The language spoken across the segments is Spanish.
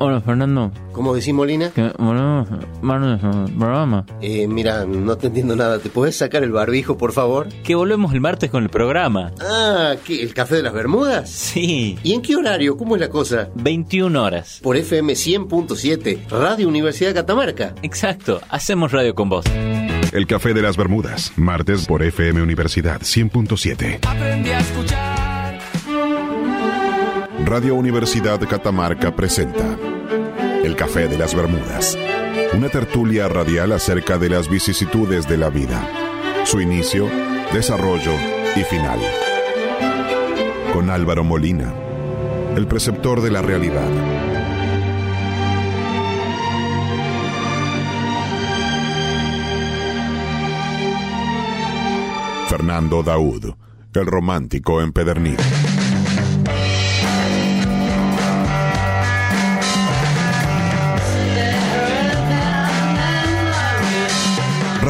Hola Fernando, ¿Cómo decís, Molina? que volvemos martes al programa. Eh, mira, no te entiendo nada. ¿Te puedes sacar el barbijo, por favor? Que volvemos el martes con el programa. Ah, ¿qué? ¿El café de las Bermudas? Sí, ¿Y en qué horario? ¿Cómo es la cosa? 21 horas. Por FM 100.7, Radio Universidad de Catamarca. Exacto, hacemos radio con vos. El Café de las Bermudas, martes por FM Universidad 100.7. Aprendí a escuchar. Radio Universidad Catamarca presenta El Café de las Bermudas, una tertulia radial acerca de las vicisitudes de la vida, su inicio, desarrollo y final. Con Álvaro Molina, el preceptor de la realidad. Fernando Daud, el romántico empedernido.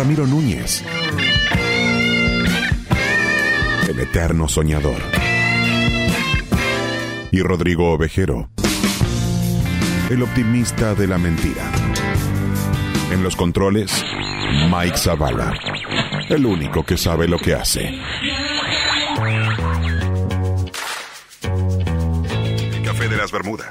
Ramiro Núñez. El eterno soñador. Y Rodrigo Ovejero. El optimista de la mentira. En los controles, Mike Zavala. El único que sabe lo que hace. Café de las Bermudas.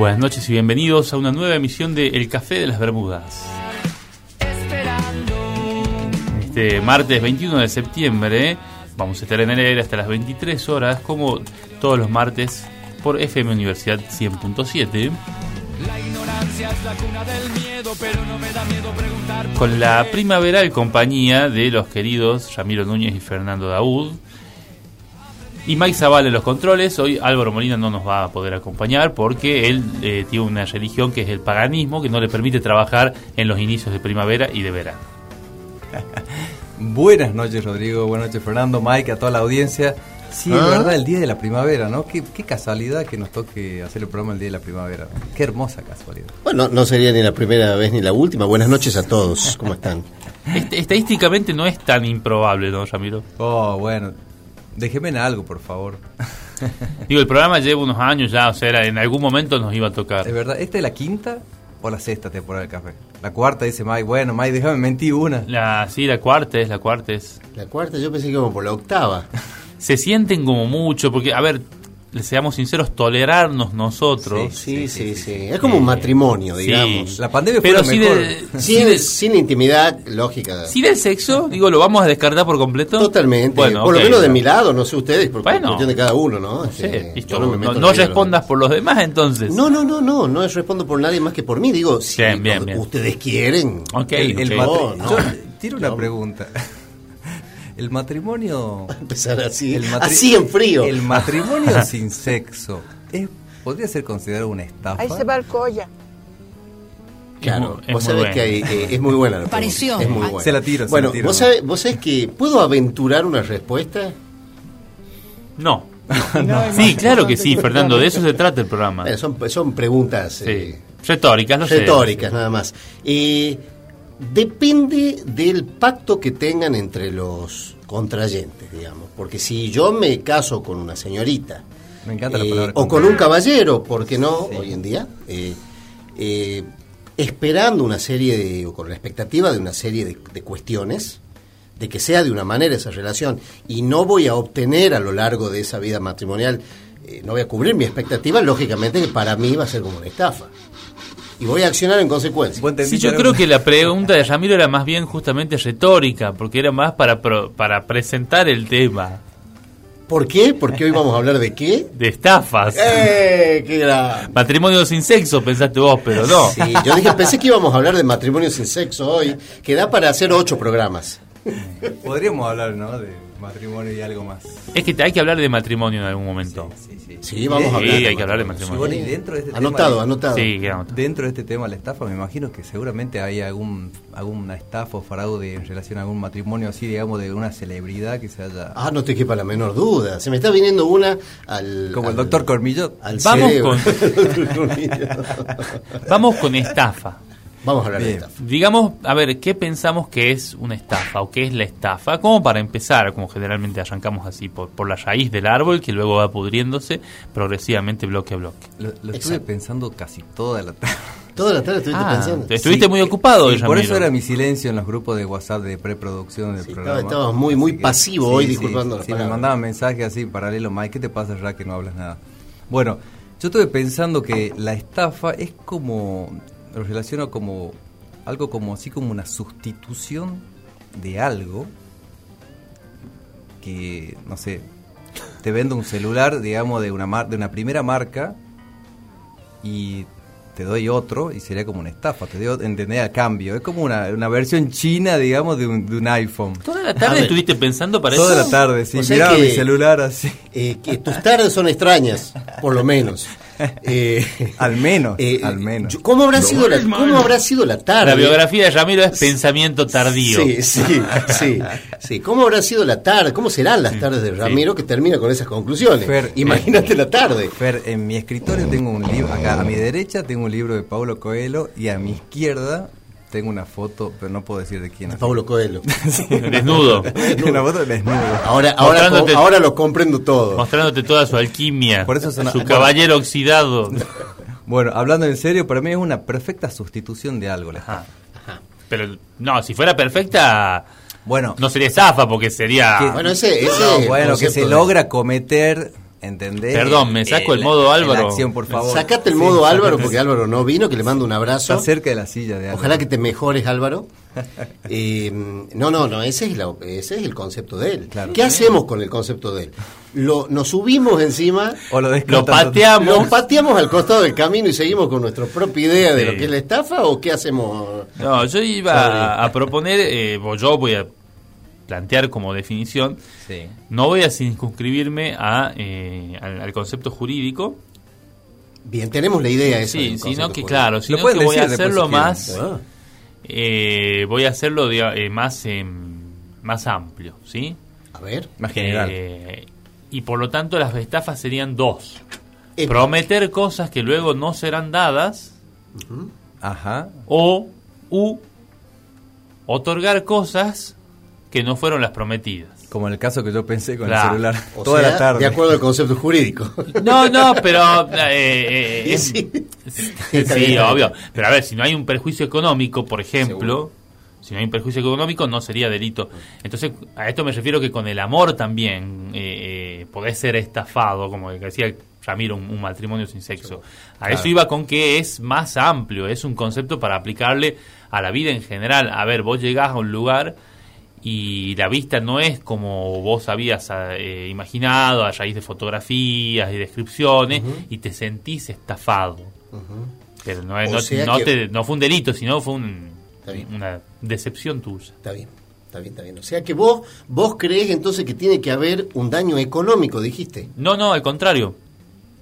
Buenas noches y bienvenidos a una nueva emisión de El Café de las Bermudas. Este martes 21 de septiembre vamos a estar en el aire hasta las 23 horas, como todos los martes, por FM Universidad 100.7, La ignorancia es la cuna del miedo, pero no me da miedo preguntar. por con la primaveral compañía de los queridos Ramiro Núñez y Fernando Daud. Y Mike Zavala en los controles. Hoy Álvaro Molina no nos va a poder acompañar porque él eh, tiene una religión que es el paganismo, que no le permite trabajar en los inicios de primavera y de verano. Buenas noches, Rodrigo. Buenas noches, Fernando, Mike, a toda la audiencia. Sí, Ah. es verdad, el día de la primavera, ¿no? Qué, qué casualidad que nos toque hacer el programa el día de la primavera. Qué hermosa casualidad. Bueno, no sería ni la primera vez ni la última. Buenas noches a todos. ¿Cómo están? Est- estadísticamente no es tan improbable, ¿no, Ramiro? Oh, bueno. Déjeme en algo, por favor. Digo, el programa lleva unos años ya, o sea, era- en algún momento nos iba a Es tocar. verdad, ¿esta es la quinta o la sexta temporada del café? La cuarta, dice Mike. Bueno, Mike, déjame mentir una. La, sí, la cuarta es, la cuarta es. La cuarta, yo pensé que íbamos por la octava. Se sienten como mucho, porque, a ver, seamos sinceros, tolerarnos nosotros. Sí, sí, sí. Es como un matrimonio, Sí. digamos. La pandemia fue Pero mejor. de- Sin, de- sin intimidad, lógica. sí del sexo, digo, ¿lo vamos a descartar por completo? Totalmente. Bueno, por lo menos de mi lado, no sé ustedes, por Bueno. cuestión de cada uno, ¿no? No sé, Este, listo, yo me no, respondas por los demás entonces. No, no, no, no, no es respondo por nadie más que por mí. Digo, si Bien, bien, lo- bien. ustedes quieren. Ok, El, el Yo no. tiro una pregunta. El matrimonio. Empezar así, el matri- así en frío. El matrimonio sin sexo. ¿es- ¿Podría ser considerado una estafa? Ahí se va el colla. Claro, Es muy- vos sabés que hay, eh, es muy buena la. Pareció. Es muy Ah, buena. se la tiro, se Bueno, la tiro. vos sabés, vos sabés que puedo aventurar una respuesta. No. Sí, claro que sí, Fernando, de eso se trata el programa. Son, son preguntas Sí. eh, Retóricas, no sé. retóricas, nada más. Eh, depende del pacto que tengan entre los contrayentes, digamos. Porque si yo me caso con una señorita Me encanta la eh, palabra o con un caballero, ¿por qué no? Hoy en día, eh, eh, esperando una serie de, o con la expectativa de una serie de, de cuestiones, de que sea de una manera esa relación, y no voy a obtener a lo largo de esa vida matrimonial, no voy a cubrir mi expectativa, lógicamente que para mí va a ser como una estafa. Y voy a accionar en consecuencia. Sí, yo creo que la pregunta de Ramiro era más bien justamente retórica, porque era más para, pro- para presentar el tema ¿Por qué? Porque hoy vamos a hablar de qué. de estafas. ¡Eh! ¡Qué gran! Matrimonio sin sexo, pensaste vos, pero no. Sí, yo dije, pensé que íbamos a hablar de matrimonio sin sexo hoy, que da para hacer ocho programas. Podríamos hablar, ¿no? De matrimonio y algo más. Es que hay que hablar de matrimonio en algún momento. Sí, sí. Sí, vamos a Sí, hablar. hay que hablar de matrimonio. Bueno, y dentro de este Anotado, tema, anotado. Sí. Dentro de este tema la estafa, me imagino que seguramente hay algún alguna estafa o fraude en relación a algún matrimonio así, digamos, de una celebridad que se haya... Ah, no te quepa la menor duda. Se me está viniendo una al. como el doctor Cormillot. Al Vamos cerebro. Vamos con estafa. Vamos a hablar de estafa. Digamos, a ver, ¿qué pensamos que es una estafa o qué es la estafa? Como para empezar, como generalmente arrancamos así, por, por la raíz del árbol que luego va pudriéndose progresivamente bloque a bloque. Lo, lo estuve pensando casi toda la tarde. Toda la tarde estuviste Ah, pensando. te- Estuviste muy ocupado, sí, por eso era mi silencio en los grupos de WhatsApp de preproducción del Sí, programa. estaba- estabas muy- muy Así pasivo hoy, disculpando Sí, me mandaban mensajes así paralelo, Mike, ¿qué te pasa ya que no hablas nada? Bueno, yo estuve pensando que la estafa es como, lo relaciono como algo como así como una sustitución de algo que, no sé, te vendo un celular, digamos, de una, mar- de una primera marca y te doy otro y sería como una estafa, te doy, ¿entendés? A cambio. Es como una, una versión china, digamos, de un, de un iPhone. Toda la tarde ver. estuviste pensando para Toda eso. la tarde, sí. O sea Miraba que- mi celular así. Eh, que tus tardes son extrañas, por lo menos. Eh, Al menos, eh, al menos. yo- ¿Cómo habrá, sido la, ¿Cómo habrá sido la tarde? La biografía de Ramiro es pensamiento tardío. Sí, sí, sí, sí. ¿Cómo habrá sido la tarde? ¿Cómo serán las tardes de Ramiro que termina con esas conclusiones? Fer, Imagínate la tarde. Fer, en mi escritorio tengo un libro, acá a mi derecha tengo un libro de Paulo Coelho y a mi izquierda tengo una foto, pero no puedo decir de quién. De Pablo Coelho. Desnudo. una foto de desnudo. Ahora, ahora, Mostrándote- ahora lo comprendo todo. Mostrándote toda su alquimia. Por eso suena- su caballero oxidado. Bueno, hablando en serio, para mí es una perfecta sustitución de algo. la Ajá. Pero no, si fuera perfecta, Bueno, no sería estafa porque sería. que- Bueno, ese, ese no, bueno, que se de- logra cometer, ¿entendés? Perdón, me saco el modo Álvaro. acción, por favor. Sacate el Sí, modo Álvaro porque Álvaro no vino, que le mando un abrazo. Está cerca de la silla de Álvaro. Ojalá que te mejores, Álvaro. Eh, no, no, no, ese es, la- ese es el concepto de él. Claro. ¿Qué hacemos con el concepto de él? Lo, nos subimos encima, O lo, Lo pateamos. lo pateamos al costado del camino y seguimos con nuestra propia idea de Sí. lo que es la estafa o qué hacemos? No, yo iba a, a proponer, eh, o yo voy a plantear como definición, Sí. no voy a circunscribirme a, eh, al, al concepto jurídico, Bien, tenemos la idea esa. sí, del sino que jurídico. claro, sino que voy a hacerlo más, Ah, eh, voy a hacerlo diga- eh, más, em, más amplio, ¿sí? a ver. Más general. Eh, y por lo tanto las estafas serían dos. Epa. Prometer cosas que luego no serán dadas Ajá. o u otorgar cosas que no fueron las prometidas. Como en el caso que yo pensé con Claro. el celular. O toda sea, la tarde. De acuerdo al concepto jurídico. No, no, pero eh, eh, es- sí. sí, obvio. Pero a ver, si no hay un perjuicio económico, por ejemplo, si no hay un perjuicio económico, no sería delito. Entonces, a esto me refiero que con el amor también eh, eh, podés ser estafado, como decía Ramiro, un, un matrimonio sin sexo. A eso iba con que es más amplio, es un concepto para aplicarle a la vida en general. A ver, vos llegás a un lugar y la vista no es como vos habías eh, imaginado a raíz de fotografías y descripciones y te sentís estafado. Pero no, que- te- no fue un delito, sino fue un- una decepción tuya. Está bien, está bien, está bien. O sea que vos, vos crees entonces que tiene que haber un daño económico, dijiste. No, no, al contrario.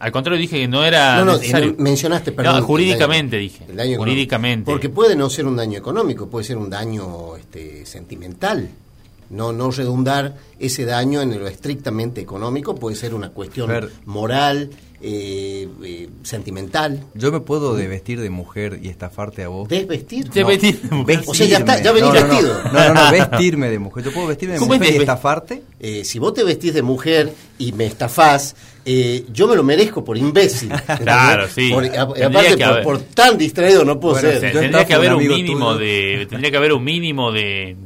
Al contrario, dije que no era no, no, necesario. mencionaste, perdón. No, el jurídicamente daño- dije. el daño económico. Jurídicamente. Porque puede no ser un daño económico, puede ser un daño este, sentimental. No, no redundar ese daño en lo estrictamente económico, puede ser una cuestión Fer. moral, eh, eh, sentimental. Yo me puedo desvestir de mujer y estafarte a vos. ¿Desvestir? No. metí- O sea, ya está, ya venís no, no, no. vestido. No, no, no, vestirme de mujer. Yo puedo vestirme de ¿Cómo es mujer y estafarte. Eh, si vos te vestís de mujer y me estafás, eh, yo me lo merezco por imbécil. Claro, sí. Por- a- Tendría aparte, por, haber- por tan distraído no puedo Bueno, ser. O sea, Yo tendría que haber un mínimo tuyo. de tendría que haber un mínimo de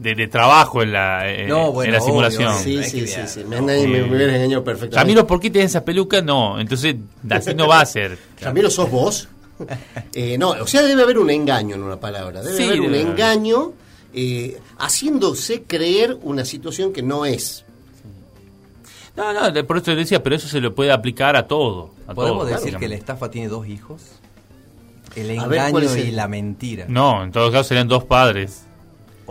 de, de trabajo en la, eh, No, bueno, en la obvio, simulación. Sí, Hay sí, sí, sí. no. Me, me, me hubieras engañado perfectamente. Ramiro, ¿por qué tienes esa peluca? No, entonces así no va a ser. Ramiro, ¿sos vos? Eh, no, o sea, debe haber un engaño en una palabra. Debe Sí, haber un debe engaño eh, haciéndose creer una situación que no es. No, no, de- por eso te decía, pero eso se lo puede aplicar a todo. A ¿Podemos todo, decir que la estafa tiene dos hijos? El A ver, ¿cuál engaño y el- la mentira. No, en todo caso serían dos padres.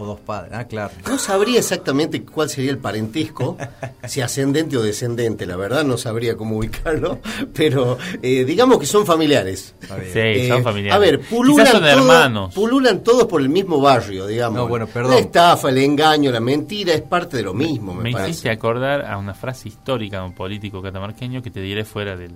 O dos padres. Ah, claro. No sabría exactamente cuál sería el parentesco, si ascendente o descendente, la verdad no sabría cómo ubicarlo, pero eh, digamos que son familiares. Sí, Eh, son familiares. A ver, pululan, son todos- hermanos. pululan todos por el mismo barrio, digamos. No, bueno, perdón. La estafa, el engaño, la mentira es parte de lo mismo, me, Me parece. hiciste acordar a una frase histórica de un político catamarqueño que te diré fuera del,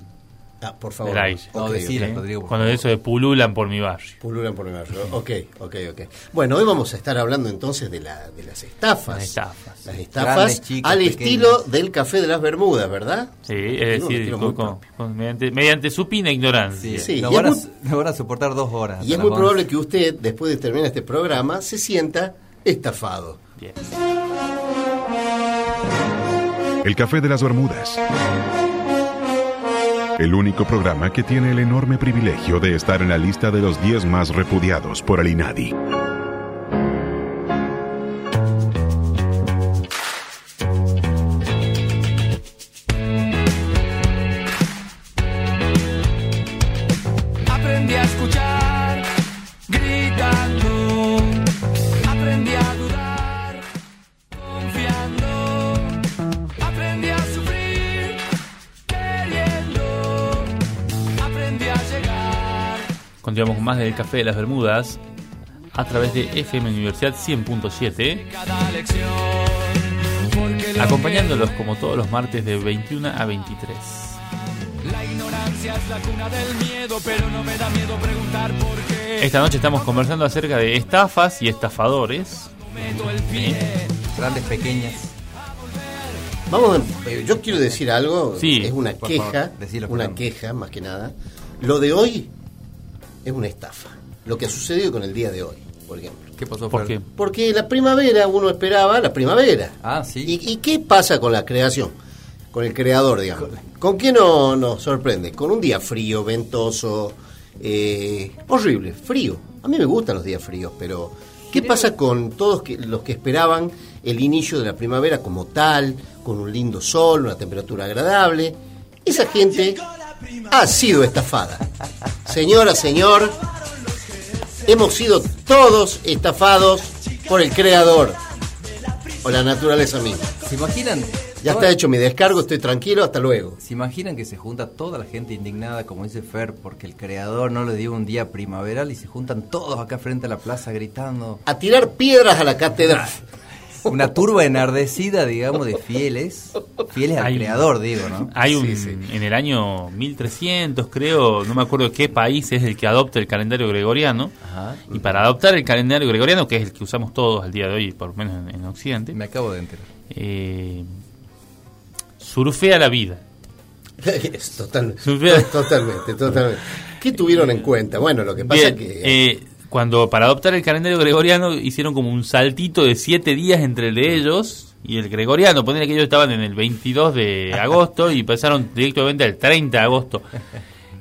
Ah, por favor. del aire. Rodrigo, por Cuando favor. eso de pululan por mi barrio. Pululan por el barrio. Ok, ok, ok. Bueno, hoy vamos a estar hablando entonces de, la, de las estafas. Las estafas. Las estafas Grandes, chicas, al pequeñas. estilo del café de las Bermudas, ¿verdad? Sí, es decir, con- con- con- mediante, mediante supina ignorancia. Sí, nos, y van es a, muy- nos van a soportar dos horas. Y es muy probable 11. que usted, después de terminar este programa, se sienta estafado. Bien. El Café de las Bermudas. El único programa que tiene el enorme privilegio de estar en la lista de los 10 más repudiados por el INADI. Continuamos con más del Café de las Bermudas a través de FM Universidad 100.7, Cada lección. Porque lo acompañándolos como todos los martes de 21 a 23. que- la ignorancia es la cuna del miedo, pero no me da miedo preguntar por qué. Esta noche estamos conversando acerca de estafas y estafadores. Pie. Grandes, pequeñas. Vamos, a- eh, yo quiero decir algo, Sí, es una queja, favor, una queja más que nada. Lo de hoy es una estafa, lo que ha sucedido con el día de hoy, por ejemplo. ¿Qué pasó, ¿Por qué? Porque la primavera uno esperaba la primavera. Ah, sí. ¿Y, y qué pasa con la creación? Con el creador, digamos. ¿Con qué no nos sorprende? Con un día frío, ventoso, eh, horrible, frío. A mí me gustan los días fríos, pero ¿qué pasa con todos que- los que esperaban el inicio de la primavera como tal, con un lindo sol, una temperatura agradable? Esa gente ha sido estafada. Señora, señor, hemos sido todos estafados por el creador o la naturaleza misma. ¿Se imaginan? Ya está hecho mi descargo, estoy tranquilo, hasta luego. ¿Se imaginan que se junta toda la gente indignada, como dice Fer, porque el creador no le dio un día primaveral y se juntan todos acá frente a la plaza gritando? A tirar piedras a la catedral. Una turba enardecida, digamos, de fieles, fieles al Hay- creador, digo, ¿no? Hay un, Sí, sí. en el año 1300, creo, no me acuerdo qué país es el que adopta el calendario gregoriano. Ajá. Y para adoptar el calendario gregoriano, que es el que usamos todos al día de hoy, por lo menos en, en Occidente, Me acabo de enterar. eh, surfea la vida. Es total- Surfea- totalmente, totalmente. ¿Qué tuvieron en cuenta? Bueno, lo que pasa Bien, es que... eh, cuando para adoptar el calendario gregoriano hicieron como un saltito de siete días entre el de ellos y el gregoriano. Poner que ellos estaban en el 22 de agosto y pasaron directamente al 30 de agosto.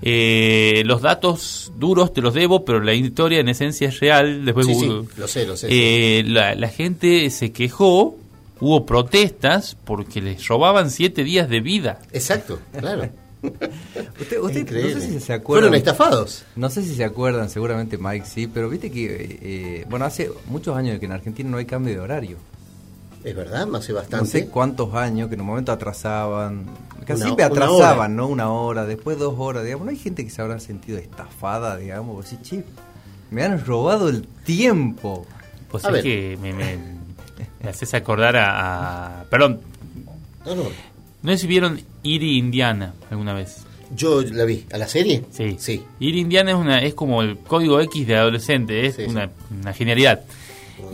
Eh, los datos duros te los debo, pero la historia en esencia es real. Después sí, sí, hubo- lo sé, lo sé. eh, la, la gente se quejó, hubo protestas porque les robaban siete días de vida. Exacto, claro. Usted, no sé si se Fueron acuerdan. estafados. No sé si se acuerdan, seguramente Mike sí, pero viste que, eh, eh, bueno, hace muchos años que en Argentina no hay cambio de horario. Es verdad, hace No bastante. sé cuántos años que en un momento atrasaban, casi Una- siempre atrasaban. ¿no? Una hora, después dos horas, digamos. No hay gente que se habrá sentido estafada, digamos, vos decís, che, me han robado el tiempo. Pues A es ver. que me, me, me haces acordar a, a- Perdón, No, no. No sé si vieron Iri Indiana alguna vez. Yo la vi. ¿A la serie? Sí. Sí. Ir Indiana es, una, es como el código X de adolescente, es Sí, una, una genialidad.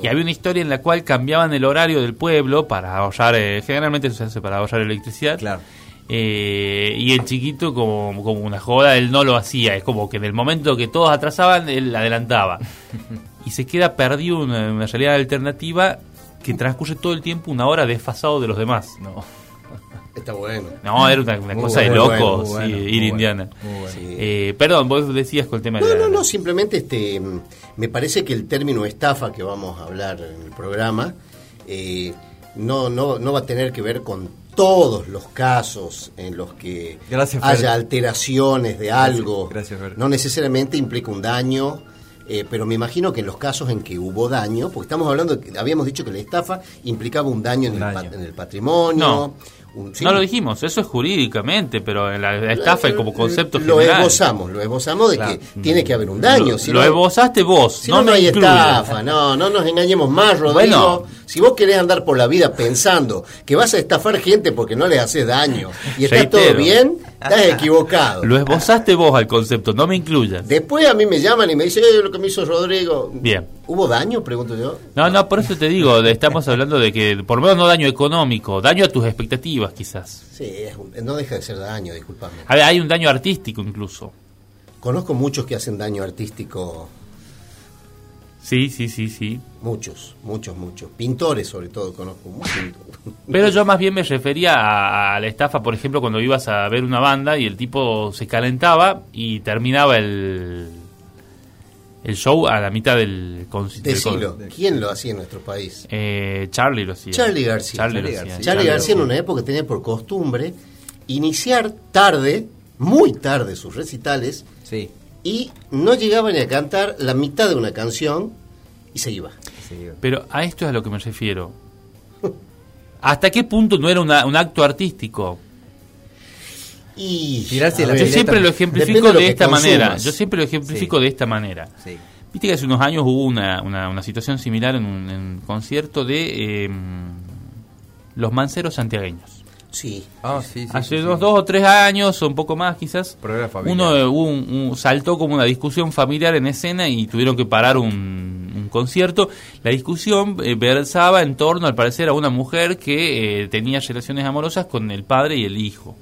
Y había una historia en la cual cambiaban el horario del pueblo para ahorrar, eh, generalmente se hace para ahorrar electricidad. Claro. Eh, y el chiquito, como, como una joda, él no lo hacía. Es como que en el momento que todos atrasaban, él adelantaba. y se queda perdido en una, una realidad alternativa que transcurre todo el tiempo una hora desfasado de los demás. No. Está bueno. No, era una, una cosa de bueno, locos, muy bueno, sí, muy ir bueno, Indiana. bueno. Eh, perdón, vos decías con el tema No, de la- no, no, simplemente este, me parece que el término estafa que vamos a hablar en el programa eh, no, no, no va a tener que ver con todos los casos en los que Gracias, haya alteraciones de algo. gracias, Fer. no necesariamente implica un daño Eh, pero me imagino que en los casos en que hubo daño, porque estamos hablando, de que habíamos dicho que la estafa implicaba un daño en, Un el, daño. en el patrimonio. No. Un- sí. No lo dijimos, eso es jurídicamente, pero en la, la estafa como concepto Lo general. esbozamos, lo esbozamos de Claro. que tiene que haber un daño. Lo, si lo no- esbozaste vos, Si no, no, me hay estafa, no, no nos engañemos más, Rodrigo. Bueno. si vos querés andar por la vida pensando que vas a estafar gente porque no le haces daño y está todo bien, estás equivocado. Lo esbozaste vos al concepto, no me incluyas. Después a mí me llaman y me dicen, "Eh, lo que me hizo Rodrigo. Bien. ¿Hubo daño? Pregunto yo. No, no, por eso te digo, estamos hablando de que por lo menos no daño económico, daño a tus expectativas quizás. Sí, es un- no deja de ser daño, discúlpame. Hay, hay un daño artístico incluso. Conozco muchos que hacen daño artístico, Sí, sí, sí, sí. muchos, muchos, muchos. Pintores sobre todo conozco muchos. Pero yo más bien me refería a, a la estafa, por ejemplo, cuando ibas a ver una banda y el tipo se calentaba y terminaba el, el show a la mitad del concierto. Decilo, ¿quién lo hacía en nuestro país? Eh, Charlie lo hacía. Charlie García. Charlie, Charlie lo hacía. García. Charlie García en una época tenía por costumbre iniciar tarde, muy tarde sus recitales Sí, y no llegaba ni a cantar la mitad de una canción y se iba. Pero a esto es a lo que me refiero. ¿Hasta qué punto no era una- un acto artístico? Y la Yo siempre lo ejemplifico de lo de que esta manera. Yo siempre lo ejemplifico Sí. de esta manera. Sí. Viste que hace unos años hubo una, una, una situación similar en un, en un concierto de eh, los manceros santiagueños. Sí. Ah, sí, sí. hace sí, unos dos o tres años, o un poco más quizás, uno eh, un- un- saltó como una discusión familiar en escena y tuvieron que parar un, un concierto. La discusión eh, versaba en torno, al parecer, a una mujer que eh, tenía relaciones amorosas con el padre y el hijo.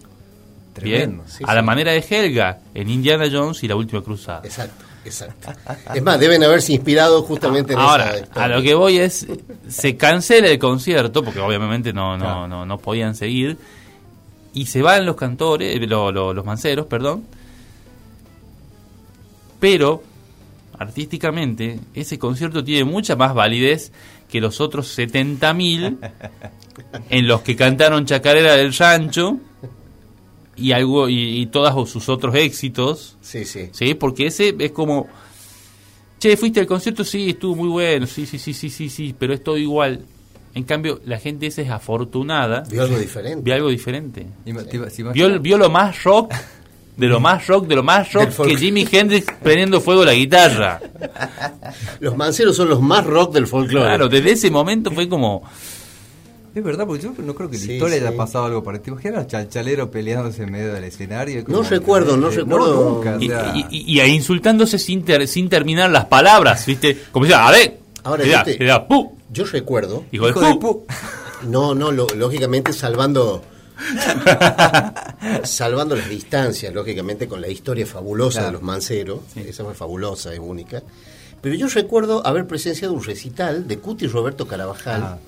Tremendo. Bien, a la manera de Helga en Indiana Jones y la última cruzada. Exacto, exacto. Es más, deben haberse inspirado justamente en Ahora, esa a lo que voy es, se cancela el concierto, porque obviamente no, no, Claro. no, no podían seguir, y se van los cantores, eh, lo- lo- los manceros, perdón, pero artísticamente ese concierto tiene mucha más validez que los otros 70.000 en los que cantaron Chacarera del Rancho y algo y, y todos sus otros éxitos Sí, sí. ¿sí? Porque ese es como, che, fuiste al concierto, sí, estuvo muy bueno, sí, sí, sí, sí, sí, sí, pero es todo igual. En cambio, la gente esa es afortunada, Vio algo diferente. vio algo diferente. Vio, vio lo más rock, de lo más rock, de lo más rock que Jimi Hendrix prendiendo fuego la guitarra. Los manceros son los más rock del folclore. Claro, desde ese momento fue como, Es verdad, porque yo no creo que en Sí, la historia sí. haya pasado algo parecido. ¿Te imaginas al chalchalero peleándose en medio del escenario? No recuerdo, no recuerdo. nunca, o y, sea, y- y- y ahí insultándose sin, ter- sin terminar las palabras, ¿viste? Como decía, a ver, Ahora, le da, ¡pu! Yo recuerdo, Hijo de hijo de pu. no, no, lo- lógicamente salvando salvando las distancias, lógicamente con la historia fabulosa Claro. de los manceros, esa fue fabulosa, es única. Pero yo recuerdo haber presenciado un recital de Cuti y Roberto Carabajal, Ah.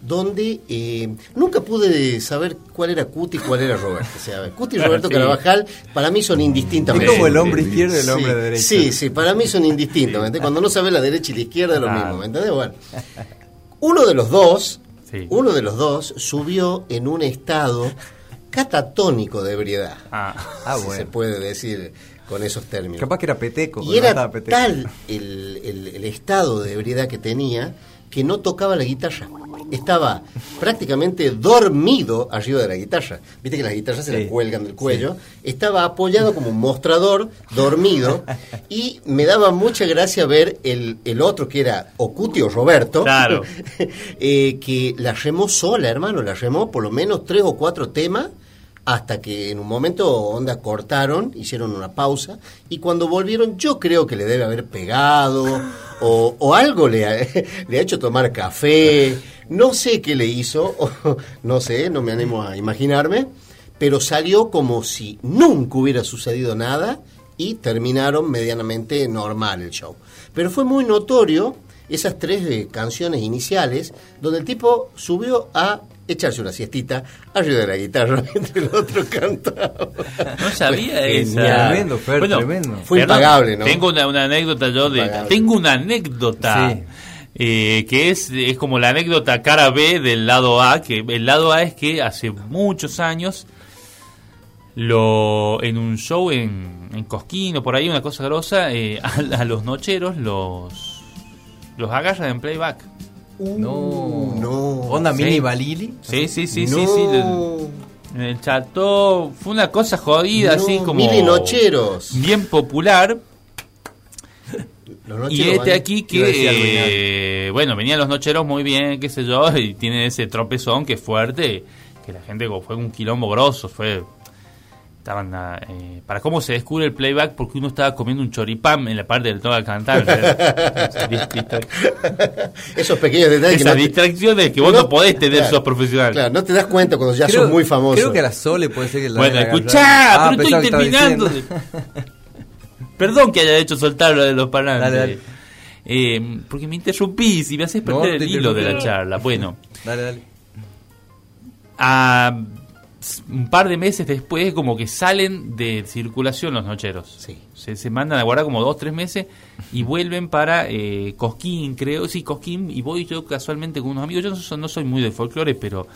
Donde eh, nunca pude saber cuál era Cuti y cuál era Roberto. O sea, Cuti y Roberto Sí. Carabajal para mí son indistintamente. Es como el hombre izquierdo y el hombre Sí, derecho. Sí, sí, para mí son indistintamente. Cuando no sabes la derecha y la izquierda es lo mismo, ¿me entendés? Bueno, uno de los dos, Sí. uno de los dos subió en un estado catatónico de ebriedad. Ah. Ah, si bueno. se puede decir con esos términos. Capaz que era peteco. y era peteco. tal el, el- el estado de ebriedad que tenía que no tocaba la guitarra. Estaba prácticamente dormido arriba de la guitarra. Viste que las guitarras se le cuelgan del cuello. Estaba apoyado como un mostrador, dormido. y me daba mucha gracia ver el, el otro que era Ocuti o Roberto. Claro. eh, que la remó sola, hermano. La remó por lo menos tres o cuatro temas hasta que en un momento onda cortaron, hicieron una pausa y cuando volvieron yo creo que le debe haber pegado o, algo le ha, hecho tomar café, no sé qué le hizo, no sé, no me animo a imaginarme, pero salió como si nunca hubiera sucedido nada y terminaron medianamente normal el show. Pero fue muy notorio esas tres eh, canciones iniciales donde el tipo subió a echarse una siestita arriba de la guitarra mientras el otro cantaba. No sabía genial. Tremendo, Fer, tremendo. Fue perdón, impagable, ¿no? Tengo una, una anécdota yo de. Impagable. Tengo una anécdota. Sí. eh, que es, es como la anécdota cara B del lado A, que el lado A es que hace muchos años lo en un show en, en Cosquín o por ahí, una cosa grosa, eh, a, a los nocheros los, los agarran en playback. No. no. Onda Sí. mini Balili. Sí, sí, sí, no. sí, sí. En el cható fue una cosa jodida, No, así como. Mili Nocheros. Bien popular. Los Y este aquí que, eh, bueno, venían los nocheros muy bien, qué sé yo, y tiene ese tropezón que es fuerte, que la gente fue un quilombo grosso, fue... Estaban, ah, eh, para cómo se descubre el playback, porque uno estaba comiendo un choripán en la parte del todo a cantar. sea, dis- distra- Esos pequeños detalles que Esas no te- distracciones que vos no, podés tener, claro, sos profesional. Claro, no te das cuenta cuando ya Creo- sos muy famoso. Creo que a la Sole puede ser que la Bueno, escuchá, agarrado. Ah, pero estoy que terminando. Perdón que haya hecho soltar lo de los parlantes. Dale, dale. Eh, porque me interrumpís y me haces No, perder te el hilo de la charla. Bueno, Dale, dale. a un par de meses después como que salen de circulación los nocheros. Sí. Se, se mandan a guardar como dos, tres meses y vuelven para eh, Cosquín, creo. Sí, Cosquín. Y voy yo casualmente con unos amigos. Yo no, so- no soy muy de folclore, pero,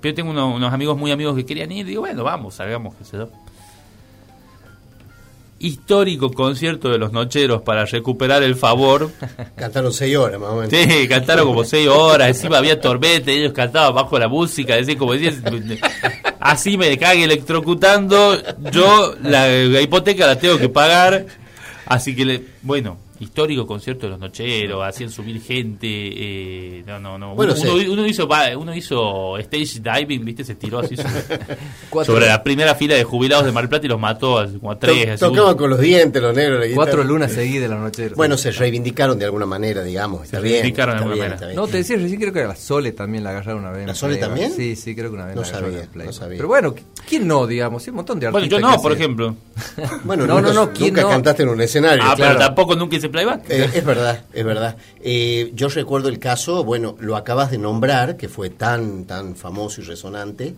pero tengo unos, unos amigos muy amigos que querían ir. Digo, bueno, vamos, salgamos, qué sé yo. Histórico concierto de los nocheros para recuperar el favor. Cantaron seis horas más o menos. Sí, cantaron como seis horas, encima había tormenta, ellos cantaban bajo la música, decía, como así me cague electrocutando, yo la, la hipoteca la tengo que pagar, así que, le, bueno, histórico concierto de los nocheros, hacían subir gente, eh, no, no, no, Bueno, uno, sí. uno hizo, va, uno hizo stage diving, viste, se tiró así sobre, la primera fila de jubilados de Mar Plata y los mató a- como a To- tres. así, tocaban uno- con los dientes, los negros. Cuatro lunas seguidas la noche. Bueno, se reivindicaron de alguna manera, digamos. Está bien. reivindicaron de alguna bien, manera. No, te decía recién, creo que a la Sole también la agarraron una vez. ¿La Sole también? Sí, sí, creo que una vez No la sabía, no sabía. Pero bueno, ¿quién no, digamos? Sí, un montón de Bueno, artistas. yo no, por se- ejemplo. Bueno, No, nunca, no, no, ¿quién nunca no? cantaste en un escenario. Ah, claro. pero tampoco nunca hice playback. Eh, es verdad, es verdad. Eh, yo recuerdo el caso, bueno, lo acabas de nombrar, que fue tan, tan famoso y resonante,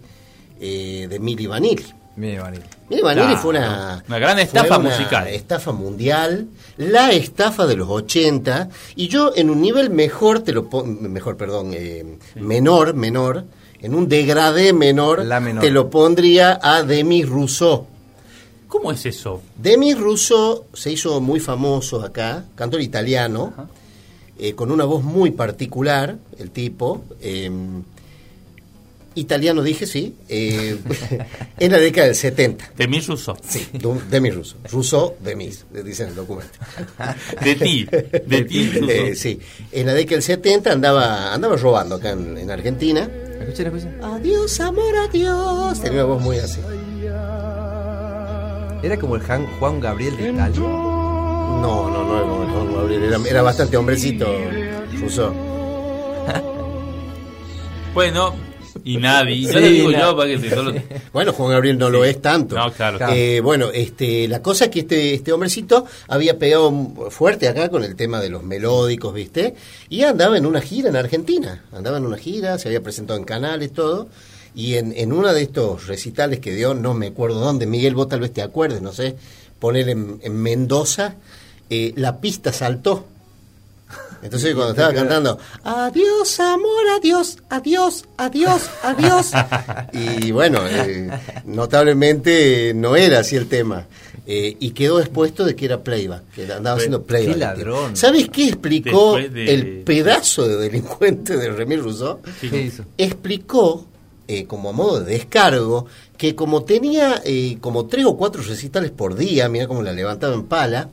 eh, de Mili Vanilli. Mire, Vanille. Mili Vanilli Claro, fue una, una gran estafa una musical. estafa mundial, la estafa de los 80, y yo en un nivel mejor, te lo mejor, perdón, eh, menor, menor, en un degradé menor, La menor. te lo pondría a Demi Rousseau. ¿Cómo es eso? Demi Russo se hizo muy famoso acá, cantor italiano, eh, con una voz muy particular, el tipo. eh, italiano dije, sí, eh, en la década del 70. De mi ruso. Sí, Demi Russo. Russo, Demi, dice en el documento. De ti. De ti, sí, en la década del 70 andaba, andaba robando acá en, en Argentina. Escuchen, escuchen. Adiós, amor, adiós. Tenía una voz muy así. Era como el Han- Juan Gabriel de Italia. No, no, no era como el Juan Gabriel, era, era bastante hombrecito, Russo. Bueno, y nadie. Yo Sí, lo digo na- yo para que se solo. Bueno, Juan Gabriel no lo es tanto. No, claro. Eh, bueno, este, la cosa es que este, este hombrecito había pegado fuerte acá con el tema de los melódicos, ¿viste? Y andaba en una gira en Argentina. Andaba en una gira, se había presentado en canales, todo. Y en, en uno de estos recitales que dio, no me acuerdo dónde, Miguel, vos tal vez te acuerdes, no sé, poner en, en Mendoza, eh, la pista saltó. Entonces cuando estaba cantando, adiós amor, adiós, adiós, adiós, adiós. Y bueno, eh, notablemente no era así el tema. Eh, y quedó expuesto de que era playback, que andaba haciendo playback. qué ladrón. ¿Sabes qué explicó de- el pedazo de delincuente de Remy Rousseau? ¿Qué hizo? explicó, eh, como a modo de descargo, que como tenía eh, como tres o cuatro recitales por día, mira cómo la levantaba en pala,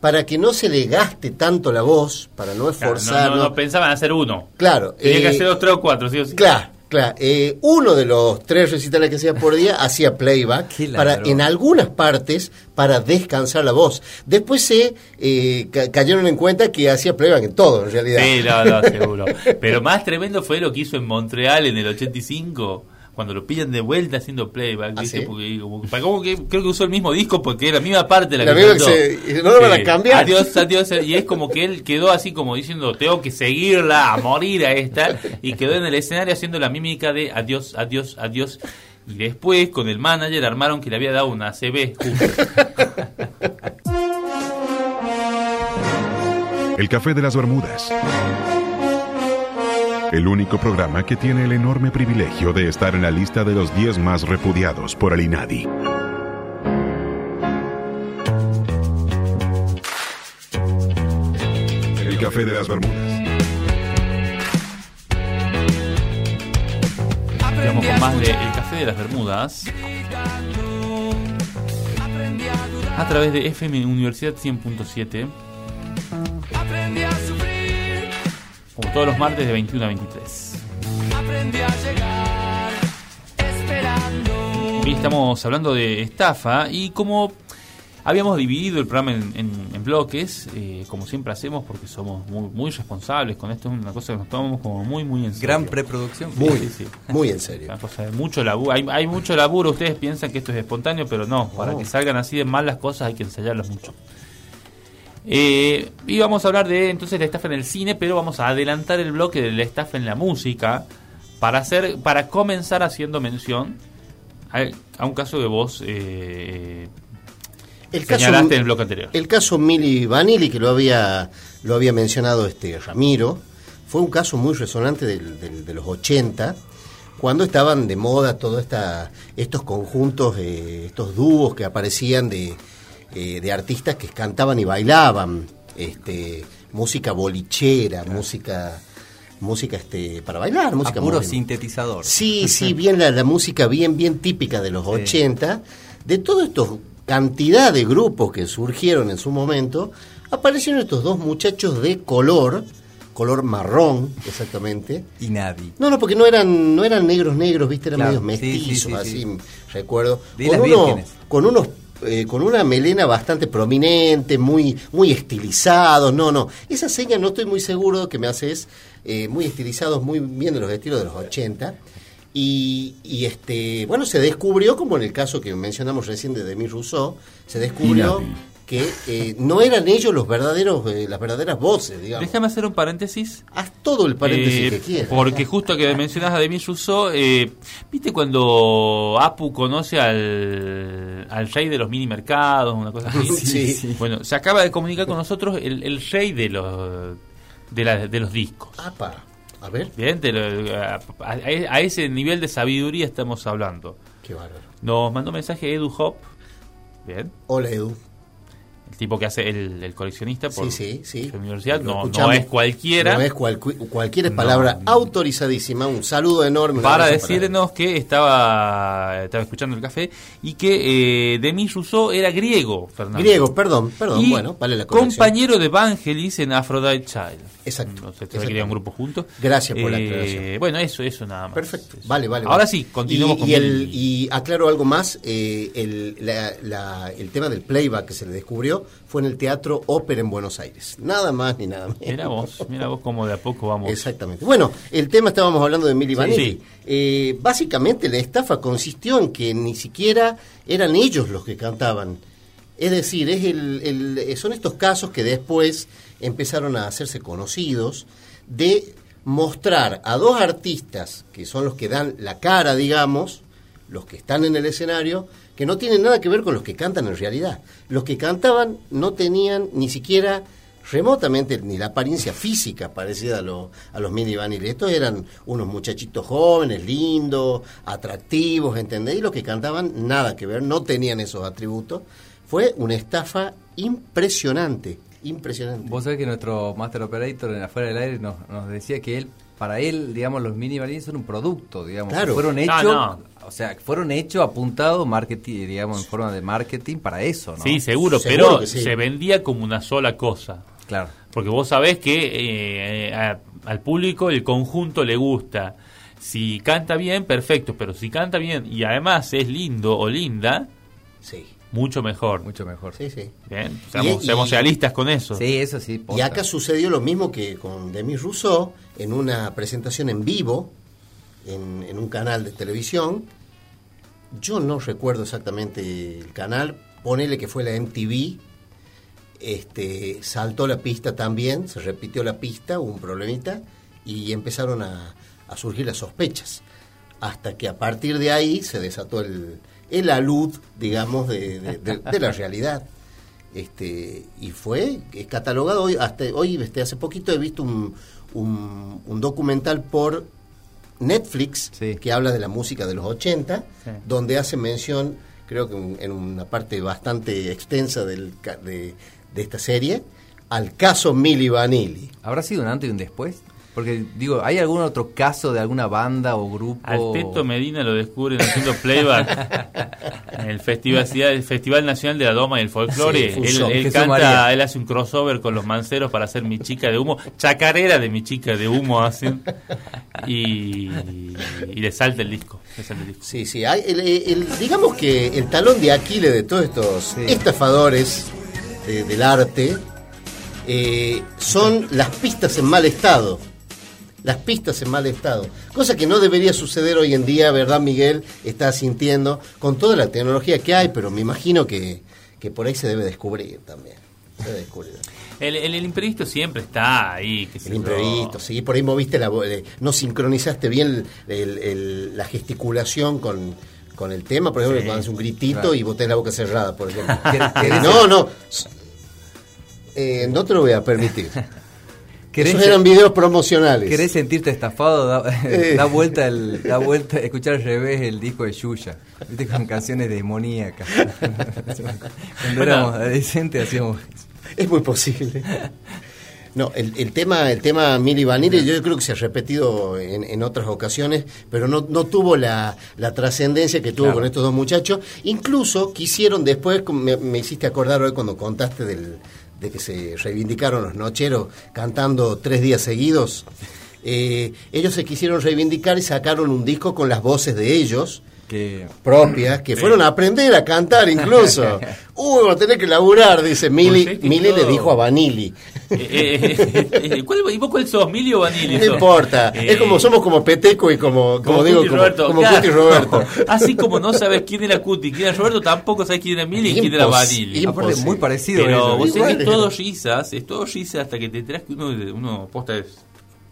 para que no se le gaste tanto la voz, para no Claro, esforzarlo. no, no, no pensaban hacer uno. Claro, Tenía que eh, hacer dos, tres o cuatro, ¿sí o sí? Claro, claro. Eh, uno de los tres recitales que hacía por día hacía playback para en algunas partes para descansar la voz. Después se eh, ca- cayeron en cuenta que hacía playback en todo, en realidad. Sí, no, no, seguro. Pero más tremendo fue lo que hizo en Montreal en el 85, cuando lo pillan de vuelta haciendo playback, ¿Ah. Porque como, como que creo que usó el mismo disco porque era la misma parte la, La que misma que cantó. se- no lo van a cambiar. Adiós, adiós. Y es como que él quedó así como diciendo, tengo que seguirla, a morir a esta. Y quedó en el escenario haciendo la mímica de adiós, adiós, adiós. Y después con el manager armaron que le había dado una CB. El Café de las Bermudas el único programa que tiene el enorme privilegio de estar en la lista de los 10 más repudiados por el INADI. El Café de las Bermudas. Estamos con más de El Café de las Bermudas a través de FM Universidad 100.7 todos los martes de 21 a 23. aprendí a llegar, esperando. Hoy estamos hablando de estafa y como habíamos dividido el programa en, en- en bloques, eh, como siempre hacemos porque somos muy, muy responsables con esto, es una cosa que nos tomamos como muy, muy en serio. Gran preproducción. Muy, Sí, sí. muy en serio. Una cosa de mucho laburo. Hay, hay mucho laburo. Ustedes piensan que esto es espontáneo, pero no. Para que salgan así de mal las cosas hay que ensayarlas mucho. Eh, y vamos a hablar de entonces la estafa en el cine, pero vamos a adelantar el bloque de la estafa en la música para hacer, para comenzar haciendo mención a, a un caso que vos eh, El caso, señalaste en el bloque anterior. el caso Mili Vanilli, que lo había, lo había mencionado este Ramiro, fue un caso muy resonante del- del- de los 80, cuando estaban de moda todos estos conjuntos, eh, estos dúos que aparecían de, eh, de artistas que cantaban y bailaban, este, música bolichera, música, música este, para bailar, A música puro sintetizador. Sí, sí, bien la, la música bien, bien típica de los 80, de todos estos cantidad de grupos que surgieron en su momento, aparecieron estos dos muchachos de color, color marrón, exactamente. Y nadie. No, no, porque no eran, no eran negros negros, viste, eran Claro, medios sí, sí, mestizos, sí, así, sí. recuerdo. De con, uno- con unos eh, con una melena bastante prominente, muy, muy estilizados, no, no. Esa seña no estoy muy seguro que me haces, eh, muy estilizados, muy bien de los estilos de los 80. Y, y, este bueno, se descubrió, como en el caso que mencionamos recién de Demi Rousseau, se descubrió que eh, no eran ellos los verdaderos, eh, las verdaderas voces, digamos. Déjame hacer un paréntesis. Haz todo el paréntesis Eh, que quieras. Porque justo que mencionas a Demi Rousseau, eh, ¿viste cuando Apu conoce al, al rey de los mini mercados, una cosa así? Sí, sí. Bueno, se acaba de comunicar con nosotros el, el rey de los de, la- de los discos. Apa, a ver, Bien, de lo- a, a- a ese nivel de sabiduría estamos hablando. qué bárbaro. Nos mandó mensaje Edu Hop, bien, Hola, Edu. El tipo que hace el, el coleccionista por Sí, sí, sí. su universidad, no, es cualquiera. No es cual- cualquiera, es palabra autorizadísima. Un saludo enorme. para decirnos que estaba, estaba escuchando el café y que eh, Demi Rousseau era griego, Fernando. Griego, perdón, perdón. Y bueno, vale la compañero de Vangelis en Aphrodite Child. Exacto, se exacto. un grupo juntos. Gracias por la Eh, aclaración. Bueno, eso, eso nada más. Perfecto, vale, vale. Ahora vale. sí, continuemos y, con y, el, y aclaro algo más, eh, el, la- la- el tema del playback que se le descubrió fue en el Teatro Ópera en Buenos Aires. Nada más ni nada menos. Mira vos, mira vos cómo de a poco vamos. Exactamente. Bueno, el tema estábamos hablando de Milli Sí, Vanilli. sí. Eh, básicamente la estafa consistió en que ni siquiera eran ellos los que cantaban. Es decir, es el, el- eh, son estos casos que después empezaron a hacerse conocidos de mostrar a dos artistas que son los que dan la cara, digamos, los que están en el escenario, que no tienen nada que ver con los que cantan en realidad. Los que cantaban no tenían ni siquiera remotamente ni la apariencia física parecida a, a los mini Vanilli. Estos eran unos muchachitos jóvenes, lindos, atractivos, ¿entendés? Y los que cantaban nada que ver, no tenían esos atributos. Fue una estafa impresionante, impresionante. Vos sabés que nuestro Master Operator en afuera del aire nos, nos decía que él, para él, digamos, los mini balines son un producto, digamos. Claro. Fueron hechos, no. o sea, fueron hechos apuntados marketing, digamos, en forma de marketing para eso, ¿no? Sí, seguro, Seguro pero sí. se vendía como una sola cosa. Claro. Porque vos sabés que eh, a- al público el conjunto le gusta. Si canta bien, perfecto, pero si canta bien y además es lindo o linda, Sí, mucho mejor. Mucho mejor. sí, sí. Bien, seamos, Y- seamos y- realistas con eso. Sí, eso sí. Y acá sucedió lo mismo que con Demi Rousseau en una presentación en vivo en, en un canal de televisión. Yo no recuerdo exactamente el canal, ponele que fue la MTV. Este, saltó la pista también, se repitió la pista, hubo un problemita y empezaron a, a surgir las sospechas. Hasta que a partir de ahí se desató el, el alud, digamos, de, de- de- de la realidad este y fue es catalogado hoy hasta hoy este hace poquito he visto un, un, un documental por Netflix Sí. que habla de la música de los 80 Sí. donde hace mención creo que en, una parte bastante extensa del, de, de esta serie al caso Milli Vanilli. ¿Habrá sido un antes y un después? Porque, digo, ¿hay algún otro caso de alguna banda o grupo? Al Teto Medina lo descubren haciendo playback en el Festival, el Festival Nacional de la Doma y el Folclore. Sí, él canta, María. él hace un crossover con los manceros para hacer Mi Chica de Humo. Chacarera de Mi Chica de Humo hacen. Y, y le salta el disco. Le salta el disco. Sí, sí, hay el- el- digamos que el talón de Aquiles de todos estos Sí. estafadores de- del arte eh, son las pistas en mal estado. Las pistas en mal estado. Cosa que no debería suceder hoy en día, ¿verdad, Miguel? Está sintiendo con toda la tecnología que hay, pero me imagino que, que por ahí se debe descubrir también. Se debe descubrir. El, el, el imprevisto siempre está ahí. El imprevisto, sí, por ahí moviste la eh, no sincronizaste bien el- el- el- la gesticulación con, con el tema, por ejemplo, Sí. cuando haces un gritito Claro. y botés la boca cerrada, por ejemplo. ¿Querés- querés- no, no. Eh, no te lo voy a permitir. ¿Querés, Esos eran videos promocionales. ¿Querés sentirte estafado? Da, Eh. da vuelta, el, da vuelta, escuchar al revés el disco de Yuya. Viste, con canciones demoníacas. Cuando éramos adolescentes hacíamos... Es muy posible. No, el, el tema, el tema Mili Vanilli, yo creo que se ha repetido en, en otras ocasiones, pero no, no tuvo la, la trascendencia que tuvo Claro. con estos dos muchachos. Incluso quisieron después, me hiciste acordar hoy cuando contaste del, de que se reivindicaron los nocheros cantando tres días seguidos. eh, ellos se quisieron reivindicar y sacaron un disco con las voces de ellos Que, propias, que fueron a aprender a cantar incluso. Uy, vamos a tener que laburar, dice Mili. Mili le dijo a Vanilli. Eh, eh, eh, ¿cuál- ¿Y vos cuál sos? ¿Mili o Vanilli? No importa, Eh, es como somos como Peteco y como, como, como digo, Cuti como, Roberto. como claro. Cuti Roberto. Así como no sabes quién era Cuti, quién era Roberto, tampoco sabes quién era Mili y quién era Vanilli. aparte, muy parecido. Pero eso. vos que es Igual. todo risas, es todo risas hasta que te enterás que uno, de- uno posta es-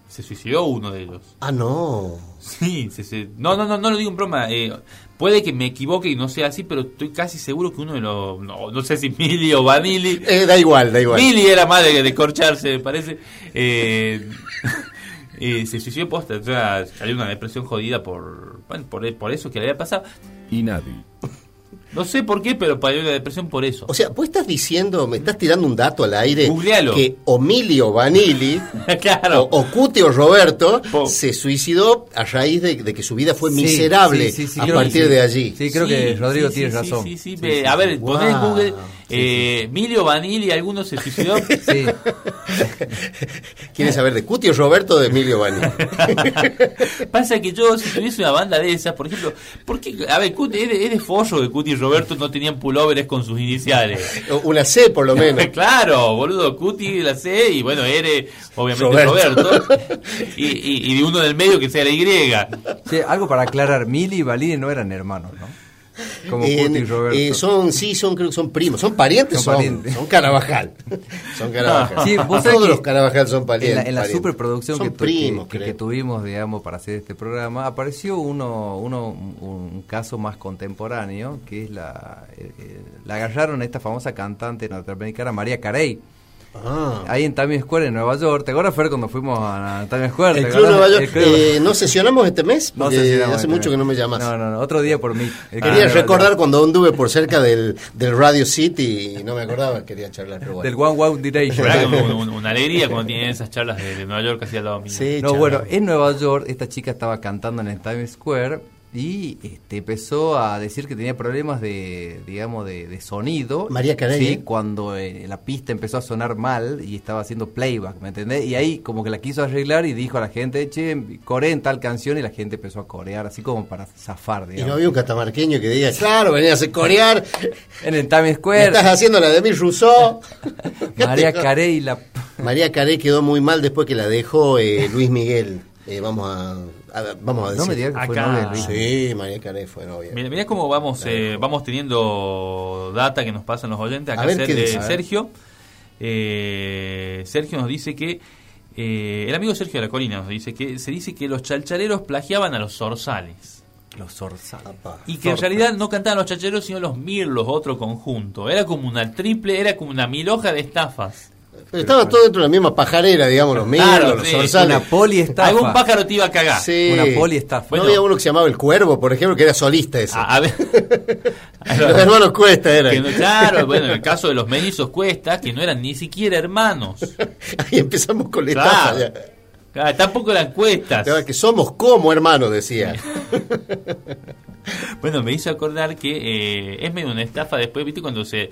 se suicidó uno de ellos. Ah, no. Sí, se- se- no, no, no, no lo digo en broma. eh, puede que me equivoque y no sea así, pero estoy casi seguro que uno de los, no, no sé si Mili o Vanilli, Eh, da igual, da igual. Mili era más de, de corcharse, me parece. Eh, eh, se suicidó posta, o sea, salió una depresión jodida por, bueno, por, por eso que le había pasado. Y nadie. No sé por qué, pero salió una depresión por eso. O sea, vos estás diciendo, me estás tirando un dato al aire Googlealo. que o Mili o Vanilli claro. o, o Cuti o Roberto Po- se suicidó a raíz de, de que su vida fue Sí, miserable sí, sí, sí, a partir de allí. Sí, creo que Rodrigo sí, tiene sí, razón. Sí, sí, Sí, ve, sí, a sí. ver, ponés. Google, eh, Milio Vanilli, ¿alguno se suicidó? Sí. ¿Quieres saber de Cuti o Roberto o de Emilio Vanilli? Pasa que yo, si tuviese una banda de esas, por ejemplo, porque, a ver, Cuti, es de, es de follo que Cuti y Roberto no tenían pulóveres con sus iniciales. Una C por lo menos. claro, boludo, Cuti la C y bueno, Ere, obviamente Roberto. Roberto. y, y, y de uno del medio que sea la Y. Algo para aclarar, Mili y Valini no eran hermanos, ¿no? Como y Roberto. son, sí, son, creo que son primos, son parientes, Son son, parientes. son Carabajal. Son Carabajal. Sí, vos sabés Todos que los Carabajal son parientes. En la, en la superproducción son que, primos, que- que- tuvimos, digamos, para hacer este programa, apareció uno, uno un, un caso más contemporáneo, que es la... eh, eh, la agarraron a esta famosa cantante norteamericana, María Carey, Ah. ahí en Times Square, en Nueva York. ¿Te acuerdas, Fer, cuando fuimos a Times Square? El ¿Te Club? Nueva York. El Club- eh, ¿No sesionamos este mes? No sesionamos hace este mucho mes. que no me llamas. No, no, no, otro día por mí. El Quería recordar York. cuando anduve por cerca del, del Radio City y no me acordaba, quería charlar. Pero bueno. Del One Wow Direction. Una alegría cuando tienen esas charlas de, de Nueva York así al lado mío. Sí, No, charlar. bueno, en Nueva York esta chica estaba cantando en el Times Square y este, empezó a decir que tenía problemas de, digamos, de, de sonido. María Carey, Sí, ¿eh? cuando eh, la pista empezó a sonar mal y estaba haciendo playback, ¿me entendés? Y ahí como que la quiso arreglar y dijo a la gente, che, coreen tal canción y la gente empezó a corear, así como para zafar, Y no digamos. había un catamarqueño que diga, claro, venías a corear, En el Times me Square, estás haciendo la de Emil Rousseau. María Carey la... María Carey quedó muy mal después que la dejó eh, Luis Miguel. Eh, vamos a, a- vamos a decir. No me digas que fue Acá. novia de Luis. Sí, María Carey fue novia. Mira, mira cómo vamos eh, vamos teniendo data que nos pasan los oyentes. Acá A ver, Ser- ¿qué eh, dice? A ver. Sergio, eh, Sergio nos dice que eh, el amigo Sergio de la Colina nos dice que se dice que los chalchaleros plagiaban a los zorzales Los zorzales. Apa. y que en realidad no cantaban los chalchaleros sino los mirlos, otro conjunto. Era como una triple, era como una mil hoja de estafas. Pero estaban todos dentro de la misma pajarera, digamos, los mirlos, Claro, los sí, zorzales. Una poliestafa. Algún pájaro te iba a cagar. Sí. Una poliestafa. ¿No Bueno. había uno que se llamaba El Cuervo, por ejemplo, que era solista ese? A, a ver. Los hermanos Cuesta eran. No- claro, bueno, en el caso de los mellizos Cuesta, que no eran ni siquiera hermanos. Ahí empezamos con la estafa ya. Claro, tampoco eran cuestas. Claro, Que somos como hermanos, decía. Bueno, me hizo acordar que eh, es medio una estafa después, ¿viste? Cuando se,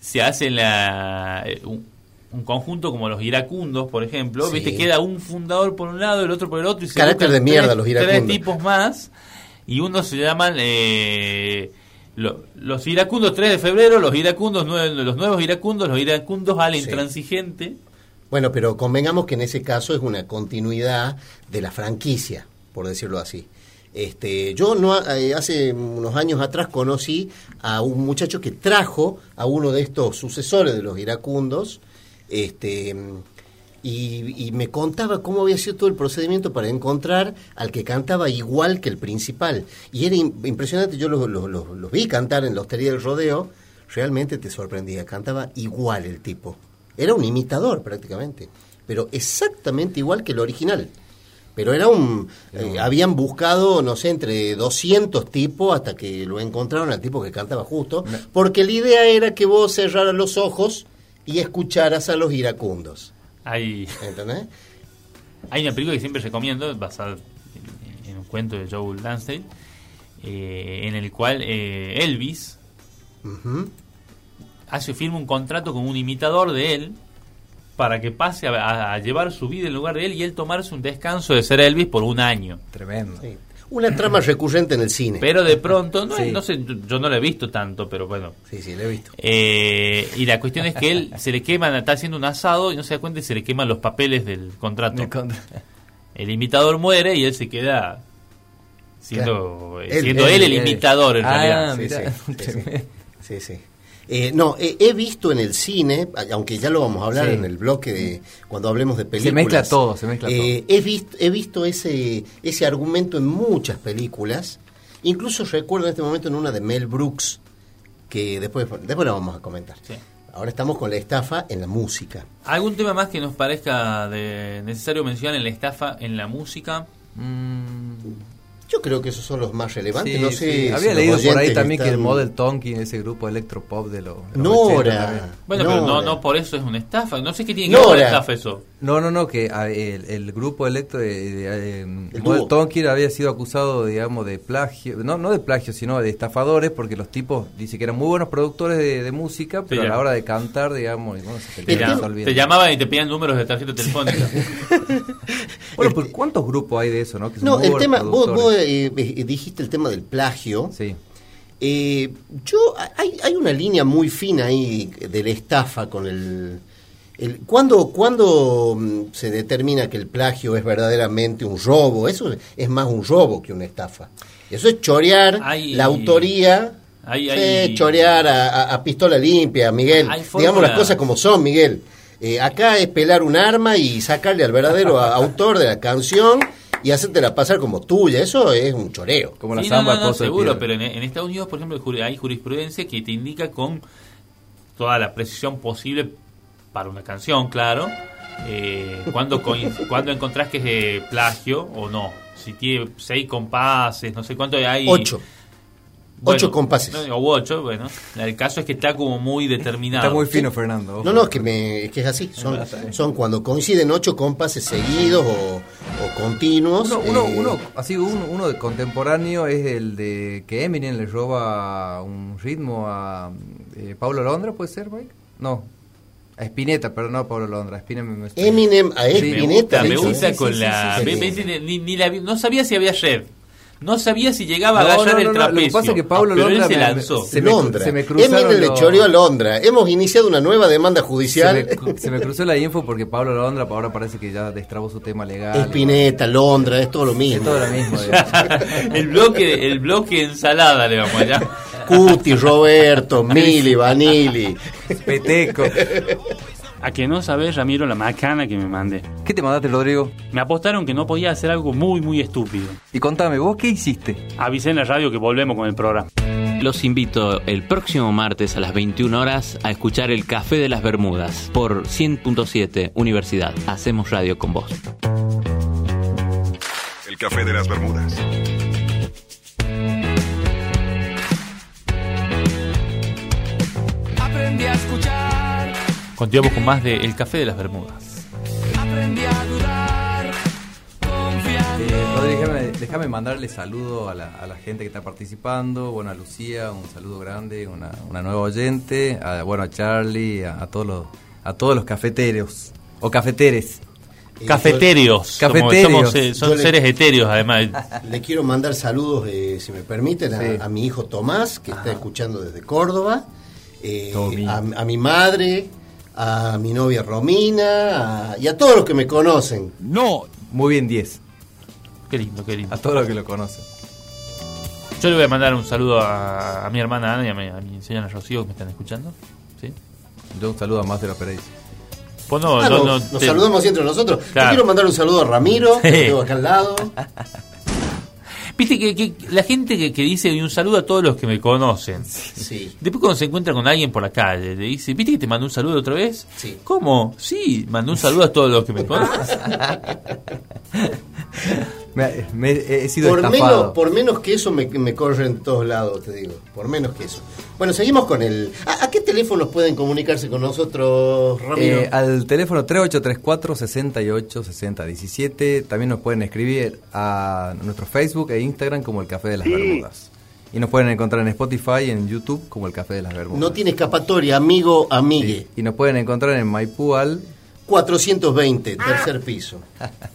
se hace la, eh, un, un conjunto como los iracundos, por ejemplo, Sí. ¿viste? Queda un fundador por un lado, el otro por el otro. Y se Carácter de mierda tres- los Tres iracundos. tipos más, y unos se llaman... Eh, lo- los iracundos 3 de febrero, los iracundos los nuevos iracundos, los iracundos al Sí. intransigente. Bueno, pero convengamos que en ese caso es una continuidad de la franquicia, por decirlo así. Este, yo no eh, hace unos años atrás conocí a un muchacho que trajo a uno de estos sucesores de los iracundos, este, y, y me contaba cómo había sido todo el procedimiento para encontrar al que cantaba igual que el principal. Y era im- impresionante, yo los los vi cantar en la hostería del rodeo, realmente te sorprendía, cantaba igual el tipo. Era un imitador prácticamente, pero exactamente igual que el original. Pero era un... eh, habían buscado, no sé, entre 200 tipos hasta que lo encontraron al tipo que cantaba justo, porque la idea era que vos cerraras los ojos y escucharas a los iracundos. Hay, ¿Entendés? hay una película que siempre recomiendo, basada en, en un cuento de Joe Lansdale, eh, en el cual eh, Elvis hace firma un contrato con un imitador de él para que pase a, a- a llevar su vida en lugar de él y él tomarse un descanso de ser Elvis por un año. Tremendo. Sí. Una trama recurrente en el cine. Pero de pronto, no, Sí. no sé, yo, yo no lo he visto tanto, pero bueno. Sí, sí, lo he visto. Eh, y la cuestión es que él se le queman, está haciendo un asado y no se da cuenta y se le queman los papeles del contrato. Contra- El imitador muere y él se queda siendo, Claro. eh, Él- siendo él- él, el imitador en Ah, realidad. Sí, mira, sí, sí, sí. tremendo. Sí, sí. Eh, no, eh, he visto en el cine, aunque ya lo vamos a hablar Sí. en el bloque de cuando hablemos de películas. Se mezcla todo, se mezcla eh, He visto, he visto ese, ese argumento en muchas películas. Incluso recuerdo en este momento en una de Mel Brooks, que después, después la vamos a comentar. Sí. Ahora estamos con la estafa en la música. ¿Algún tema más que nos parezca de necesario mencionar en la estafa, en la música? Mm, Yo creo que esos son los más relevantes. sí, no sí. sé. si Había leído por ahí también que el están- Model Tonkin, ese grupo electropop de los. de los Nora. 80 también. Bueno, pero no, Nora. no por eso es una estafa. No sé qué tiene que ver con Nora. estafa eso. No, no, no, que a- el, el grupo electro de, de- eh, El Model. Tonkin había sido acusado, digamos, de plagio, no, no de plagio, sino de estafadores, porque los tipos dice que eran muy buenos productores de, de música, pero Sí, a ya. la hora de cantar, digamos, y bueno, se Te, se te llamaban y te pedían números de tarjeta telefónica. Bueno, pues ¿cuántos grupos hay de eso, no? Que son No, muy el buenos tema, vos, productores. vos, eh, eh, dijiste el tema del plagio. Sí. Eh, yo hay, hay una línea muy fina ahí de la estafa con el, el ¿cuándo, cuándo, mm, se determina que el plagio es verdaderamente un robo? Eso es más un robo que una estafa. Eso es chorear Hay- la autoría, hay- sí, hay- chorear a, a- a pistola limpia, Miguel. Digamos las cosas como son, Miguel. Eh, acá es pelar un arma y sacarle al verdadero autor de la canción y hacértela pasar como tuya. Eso es un choreo. Como la Sí, samba no, seguro, pero en, en Estados Unidos, por ejemplo, hay jurisprudencia que te indica con toda la precisión posible para una canción, claro, eh, cuando, cuando encontrás que es eh, plagio o no. Si tiene seis compases, no sé cuánto hay. Ocho. Ocho compases. no, O ocho, bueno. El caso es que está como muy determinado. Está muy fino, Fernando. No, no, es que, me, es que es así. Son, son cuando coinciden ocho compases seguidos o, o continuos. Uno, uno, eh, uno, así uno, uno de contemporáneo es el de que Eminem le roba un ritmo a eh, Pablo Londra, ¿puede ser, Mike? No, a Spinetta, pero no a Pablo Londra. a Spinetta me- me- Eminem a Sí, Me Spinetta. gusta, me gusta sí, con sí, la. sí, sí, ve- sí. ve- ni- ni la vi- no sabía si había red. No sabía si llegaba a No, agarrar no, el trapecio. Lo que pasa es que Pablo pero Londra se me- lanzó. se me- Londra. se me cruzaron le choreó a Londra. Hemos iniciado una nueva demanda Se judicial. me, se me cruzó la info porque Pablo Londra ahora parece que ya destrabó su tema legal. Spinetta, Londra, es todo lo Es mismo. todo lo mismo. el bloque el bloque ensalada le vamos allá. Cuti, Roberto, Mili, Vanilli. Peteco. A que no sabes, Ramiro, la macana que me mandé. ¿Qué te mandaste, Rodrigo? Me apostaron que no podía hacer algo muy, muy estúpido. Y contame, ¿vos qué hiciste? Avisé en la radio que volvemos con el programa. Los invito el próximo martes a las 21 horas a escuchar el Café de las Bermudas por 100.7 Universidad. Hacemos radio con vos. El café de las Bermudas. Continuamos con más de El Café de las Bermudas. aprendí a dudar, confiando. Eh, déjame, déjame mandarle saludo a la, a la gente que está participando. Bueno, a Lucía, un saludo grande, una, una nueva oyente. A, bueno, a Charlie, a, a todos los a todos los cafeteros o cafeteres. Eh, Cafeterios. Cafeterios. somos, eh, son le- seres etéreos, además. Le quiero mandar saludos, eh, si me permiten, a, Sí. a mi hijo Tomás, que está escuchando desde Córdoba, eh, a mi madre, a mi novia Romina a- y a todos los que me conocen. Muy bien, 10. Qué lindo, qué lindo. A todos los que lo conocen. Yo le voy a mandar un saludo a, a mi hermana Ana y a mi, a mi señora Rocío que me están escuchando. ¿Sí? Yo un saludo a Master Pereira. Pues no, Ah, no, nos, no, nos te- saludamos entre nosotros. Claro. Yo quiero mandar un saludo a Ramiro, que lo tengo acá al lado. Viste que, que la gente que, que dice y un saludo a todos los que me conocen. Sí. Después cuando se encuentra con alguien por la calle, le dice, ¿viste que te mandó un saludo otra vez? Sí. ¿Cómo? Sí, mandó un saludo a todos los que me conocen. Me, me- he sido Por estafado. menos, por menos que eso me, me corre en todos lados, te digo. Por menos que eso. Bueno, seguimos con el... ¿A, a qué teléfonos pueden comunicarse con nosotros, Ramiro? Eh, al teléfono 3834-686017. También nos pueden escribir a nuestro Facebook e Instagram como El Café de las Bermudas. Y nos pueden encontrar en Spotify y en YouTube como El Café de las Bermudas. no tiene escapatoria, amigo, amigue. Y nos pueden encontrar en Maipú al... 420, tercer piso.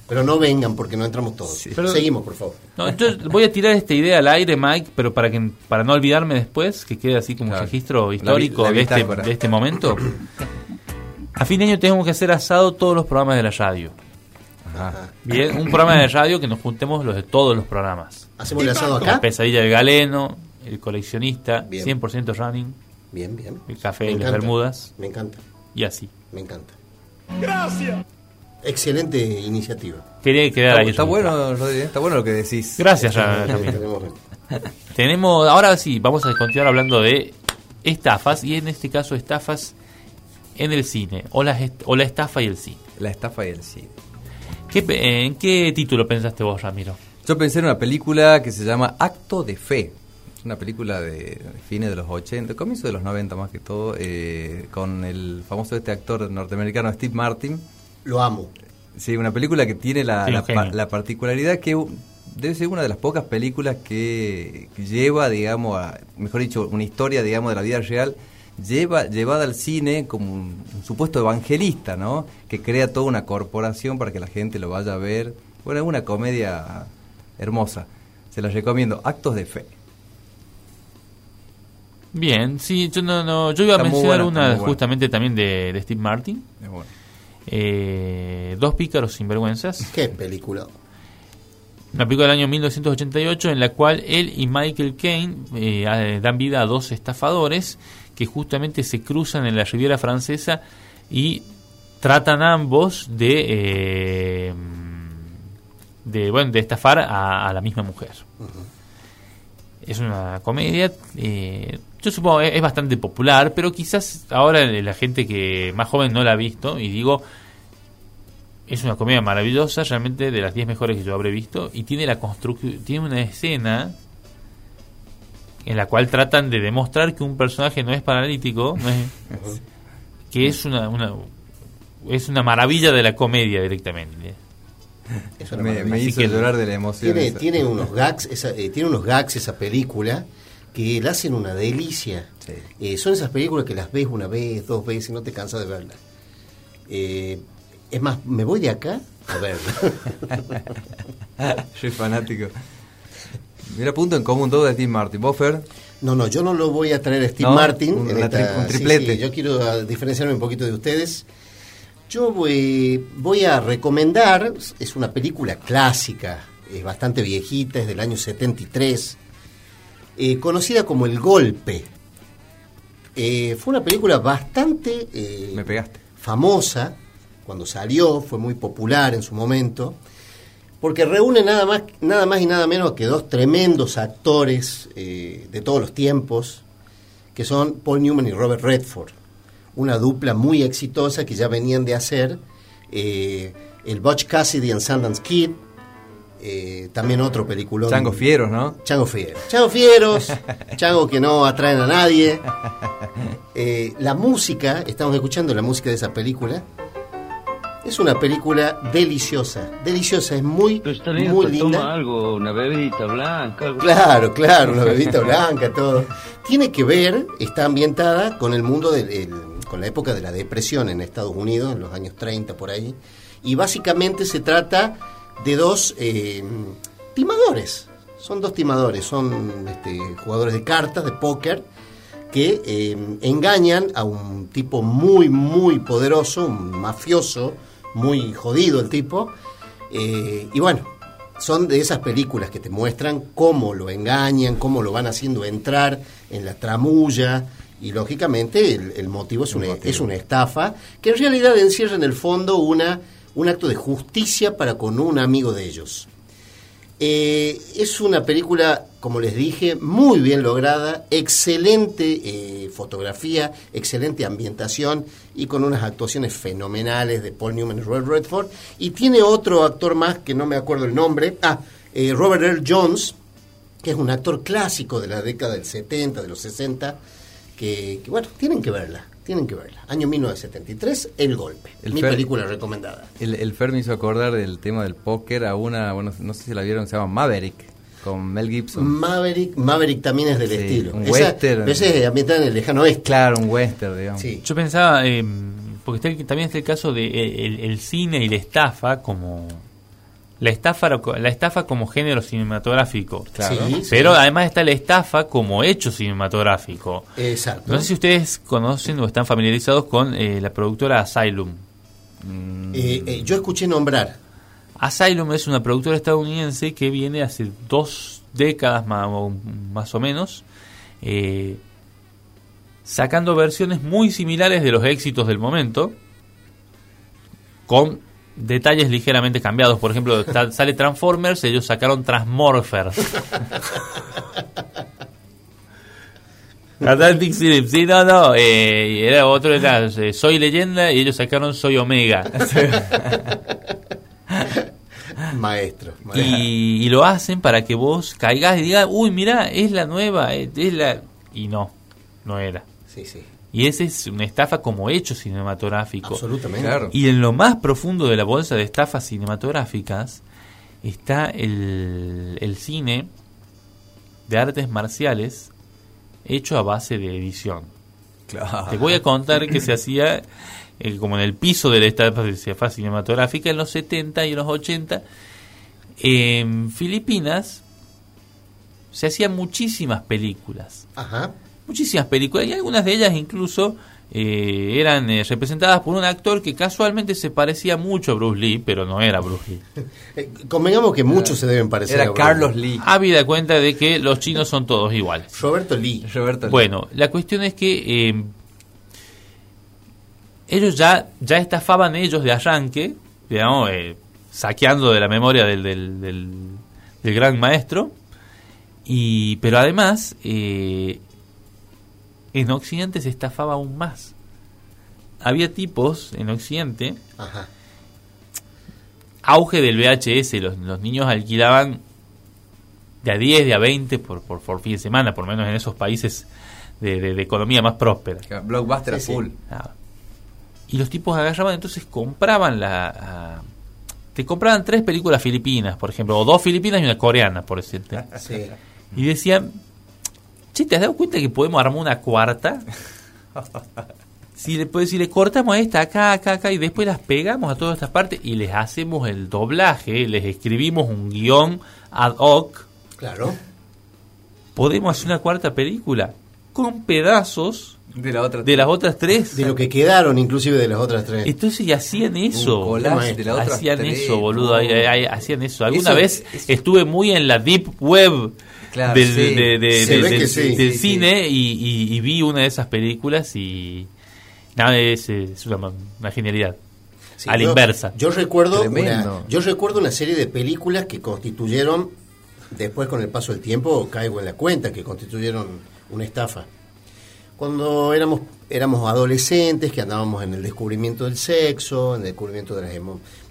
Pero no vengan porque no entramos todos. Pero- Seguimos, por favor. No, entonces voy a tirar esta idea al aire, Mike, pero para que para no olvidarme después, que quede así como Claro. un registro La histórico la de, este, de este momento. A fin de año tenemos que hacer asado todos los programas de la radio. Ajá. Bien, un programa de radio que nos juntemos los de todos los programas. ¿Hacemos el asado La acá? pesadilla del galeno, el coleccionista, Bien. 100% running, Bien, bien. el café y las. Bermudas Me encanta, y así. me encanta. Gracias. Excelente iniciativa. Quería quedar Está, ahí. está bueno, Rodri, ¿eh? está bueno lo que decís. Gracias, ya, Ramiro. Tenemos- Tenemos, ahora sí, vamos a continuar hablando de estafas y en este caso estafas en el cine o la, est- o la estafa y el cine. La estafa y el cine. ¿Qué, pe- ¿En qué título pensaste vos, Ramiro? Yo pensé en una película que se llama Acto de Fe. Es una película de fines de los 80, comienzo de los 90 más que todo, eh, con el famoso este actor norteamericano Steve Martin. Lo amo. Sí, una película que tiene la, Sí, un la, pa- genio. la particularidad que debe ser una de las pocas películas que, que lleva, digamos, a, mejor dicho, una historia, digamos, de la vida real, lleva llevada al cine como un, un supuesto evangelista, ¿no? Que crea toda una corporación para que la gente lo vaya a ver. Bueno, es una comedia hermosa. Se la recomiendo. Actos de fe. Bien, sí, yo no, no yo iba a Está mencionar buena, una buena. justamente también de, de Steve Martin, Es bueno. eh, Dos pícaros sinvergüenzas, Qué película. una película del año 1988 en la cual él y Michael Caine eh, dan vida a dos estafadores que justamente se cruzan en la Riviera Francesa y tratan ambos de eh, de bueno de estafar a, a la misma mujer. Es una comedia, eh, yo supongo es, es bastante popular, pero quizás ahora la gente que más joven no la ha visto y digo es una comedia maravillosa, realmente de las 10 mejores que yo habré visto y tiene la construcción tiene una escena en la cual tratan de demostrar que un personaje no es paralítico, no es- que es una, una es una maravilla de la comedia directamente. Es una Me, me hizo que- llorar de la emoción. Tiene, esa. tiene unos gags, esa, eh, tiene unos gags esa película que la hacen una delicia. Sí. Eh, son esas películas que las ves una vez, dos veces y no te cansas de verlas. Eh, es más, me voy de acá a verla. Soy fanático. Mira, punto en común todo de Steve Martin. ¿Vos, Fer? No, no, yo no lo voy a traer a Steve ¿No? Martin. Un- en esta- tri- un triplete. sí, yo quiero ah, diferenciarme un poquito de ustedes. Yo voy, voy a recomendar, es una película clásica, es bastante viejita, es del año 73, eh, conocida como El Golpe. Eh, fue una película bastante eh, Me pegaste. famosa cuando salió, fue muy popular en su momento, porque reúne nada más, nada más y nada menos que dos tremendos actores de todos los tiempos, que son Paul Newman y Robert Redford. Una dupla muy exitosa que ya venían de hacer el Butch Cassidy and Sundance Kid, eh, también otro película. Chango Fieros, ¿no? Chango Fieros. Chango Fieros, Chango que no atraen a nadie. Eh, la música, estamos escuchando la música de esa película. Es una película deliciosa, deliciosa, es muy, muy linda. algo, una bebida blanca. Algo. Claro, claro, una bebida blanca, todo. Tiene que ver, está ambientada con el mundo, del, el- con la época de la depresión en Estados Unidos, en los años 30 por ahí. Y básicamente se trata de dos eh, timadores. Son dos timadores, son este, jugadores de cartas, de póker, que eh, engañan a un tipo muy, muy poderoso, un mafioso, muy jodido el tipo. eh, y bueno, son de esas películas que te muestran cómo lo engañan, cómo lo van haciendo entrar en la tramulla. Y lógicamente el, el motivo, es, una, es una estafa que en realidad encierra en el fondo una, un acto de justicia para con un amigo de ellos. Eh, es una película, como les dije, muy bien lograda, excelente eh, fotografía, excelente ambientación y con unas actuaciones fenomenales de Paul Newman y Robert Redford. Y tiene otro actor más que no me acuerdo el nombre, ah, eh, Robert Earl Jones, que es un actor clásico de la década del 70, de los 60, que, que, bueno, tienen que verla, tienen que verla. Año 1973, El Golpe, El mi Fer- película recomendada. El, el Fer me hizo acordar del tema del póker a una, bueno, no sé si la vieron, se llama Maverick, con Mel Gibson. Maverick, Maverick también es del Sí, estilo. un Esa- western. Ese es ambientada en el lejano oeste. Claro, un western, digamos. Sí. Yo pensaba, eh, porque está el- también está el caso de eh, el, el cine y la estafa como la estafa la estafa como género cinematográfico. Claro. Sí, Pero sí. además está la estafa como hecho cinematográfico. Exacto. No sé si ustedes conocen o están familiarizados con eh, la productora Asylum. Eh, eh, yo escuché nombrar. Asylum es una productora estadounidense que viene hace dos décadas más, o, más o menos eh, sacando versiones muy similares de los éxitos del momento con detalles ligeramente cambiados. Por ejemplo, sale Transformers, ellos sacaron Transmorphers. Atlantic City, sí, no, no, eh, era otro, era eh, Soy Leyenda y ellos sacaron Soy Omega. Maestro. maestro. y, y lo hacen para que vos caigas y digas, uy, mira, es la nueva, es, es la... Y no, no era. Sí, sí. Y ese es una estafa como hecho cinematográfico. Absolutamente. Claro. Y en lo más profundo de la bolsa de estafas cinematográficas está el, el cine de artes marciales hecho a base de edición. Claro. Te voy a contar que se hacía eh, como en el piso de la estafa de estafa cinematográfica en los 70 y en los 80. En Filipinas se hacían muchísimas películas. Ajá. Muchísimas películas y algunas de ellas incluso eh, eran eh, representadas por un actor que casualmente se parecía mucho a Bruce Lee, pero no era Bruce Lee. Eh, convengamos que muchos se deben parecer a Era Bruce Carlos Lee. Habida cuenta de que los chinos son todos iguales. Roberto Lee. Roberto Lee. Bueno, la cuestión es que eh, ellos ya, ya estafaban ellos de arranque, digamos, eh, saqueando de la memoria del, del, del- del gran maestro, y, pero además eh, en Occidente se estafaba aún más. Había tipos en Occidente, Ajá. auge del VHS, los, los niños alquilaban de a 10, de a 20 por, por, por fin de semana, por lo menos en esos países de, de- de economía más próspera. Blockbuster Sí, sí. full. Ah. Y los tipos agarraban, entonces compraban la... ah, te compraban tres películas filipinas, por ejemplo, o dos filipinas y una coreana, por decirte. Sí. Y decían, che, ¿te has dado cuenta que podemos armar una cuarta? Si le, pues, si le cortamos esta acá, acá, acá y después las pegamos a todas estas partes y les hacemos el doblaje, les escribimos un guion ad hoc, Claro. podemos hacer una cuarta película con pedazos De la otra. de las otras tres. De lo que quedaron, inclusive de las otras tres. Entonces y hacían eso. Un collage de la otra hacían tres, eso, boludo. no. hacían eso. Alguna Eso- vez eso- estuve muy en la deep web Claro, del, sí. de- de- Se de- ve del- que sí, del sí, cine Y, y- y vi una de esas películas y nada, es, es una, una genialidad. Sí, a la yo- inversa. Yo recuerdo, una, yo recuerdo una serie de películas que constituyeron, después con el paso del tiempo, caigo en la cuenta, que constituyeron una estafa. Cuando éramos, éramos adolescentes, que andábamos en el descubrimiento del sexo, en el descubrimiento de, las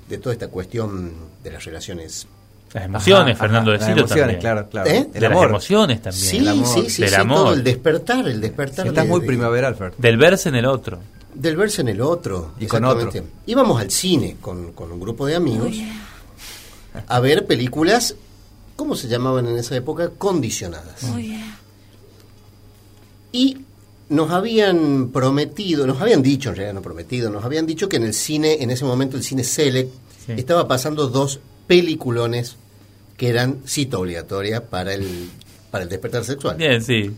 de toda esta cuestión de las relaciones. Las emociones, Ajá, Fernando ajá, decilo Las emociones, también. claro, claro. ¿Eh? De las emociones también. Sí, el amor, sí, sí, del sí, amor. todo el despertar, el despertar. Estás de- muy de- primaveral, Fer. Del verse en el otro. Del verse en el otro. Y con exactamente. otro. Íbamos al cine con, con un grupo de amigos a ver películas, ¿cómo se llamaban en esa época? Condicionadas. Y nos habían prometido, nos habían dicho, en realidad no prometido, nos habían dicho que en el cine, en ese momento el cine Select, Sí. estaba pasando dos peliculones que eran cita obligatoria para el, para el despertar sexual. Bien, sí,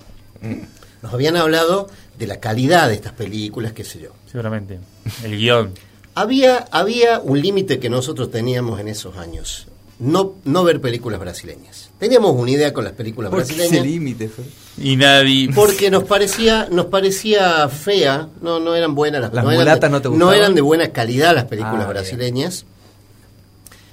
Nos habían hablado de la calidad de estas películas, qué sé yo. seguramente. El guion. Había, había un límite que nosotros teníamos en esos años. No, no ver películas brasileñas. Teníamos una idea con las películas ¿Por qué ese brasileñas. límite? Y nadie. Porque nos parecía, nos parecía fea, no, no eran buenas las ¿Las no eran de- no te gustaban? eran de buena calidad las películas Ah, bien. brasileñas.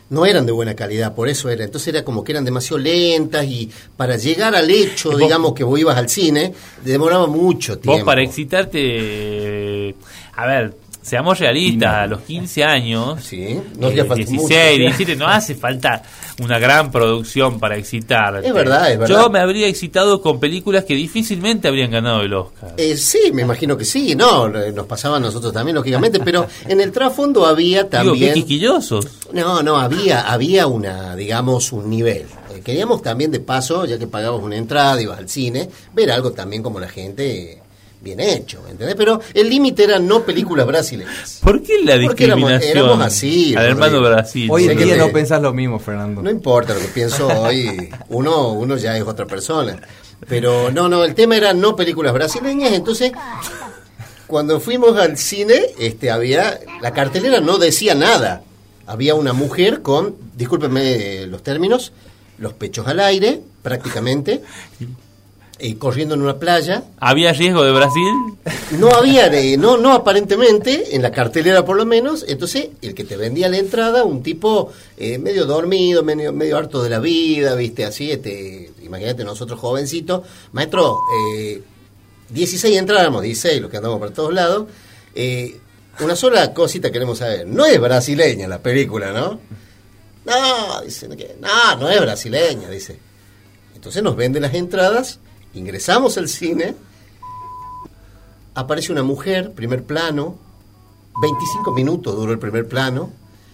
No eran de buena calidad, por eso era. Entonces era como que eran demasiado lentas y para llegar al hecho, vos- digamos, que vos ibas al cine, demoraba mucho tiempo. Vos para excitarte. A ver, seamos realistas, a los 15 años. Sí, no eh, hacía falta 16, mucho. 17, no hace falta una gran producción para excitarte. Es verdad, es verdad. Yo me habría excitado con películas que difícilmente habrían ganado el Oscar. Eh, sí, me imagino que sí, no, eh, nos pasaba a nosotros también, lógicamente, pero en el trasfondo había Digo, también... quisquillosos. No, no, había, había una, digamos, un nivel. Eh, Queríamos también de paso, ya que pagamos una entrada, ibas al cine, ver algo también como la gente bien hecho, ¿me entendés? Pero el límite era no películas brasileñas. ¿Por qué la Porque éramos- discriminación éramos así, al hermano. Brasil? Hoy en día te- no pensás lo mismo, Fernando. No importa lo que pienso hoy, uno, uno ya es otra persona. Pero no, no, el tema era no películas brasileñas, entonces cuando fuimos al cine, este había la cartelera no decía nada. Había una mujer con, discúlpenme los términos, los pechos al aire, prácticamente, y corriendo en una playa. ¿Había riesgo de Brasil? No había, de, no, no aparentemente, en la cartelera por lo menos. Entonces, el que te vendía la entrada, un tipo eh, medio dormido, medio, medio harto de la vida, viste, así, este, imagínate nosotros jovencitos. Maestro, eh, 16 entrábamos, 16, los que andamos por todos lados. Eh, una sola cosita queremos saber. No es brasileña la película, ¿no? No, dicen que no, no es brasileña, dice. Entonces nos venden las entradas, ingresamos al cine, aparece una mujer, primer plano, 25 minutos duró el primer plano,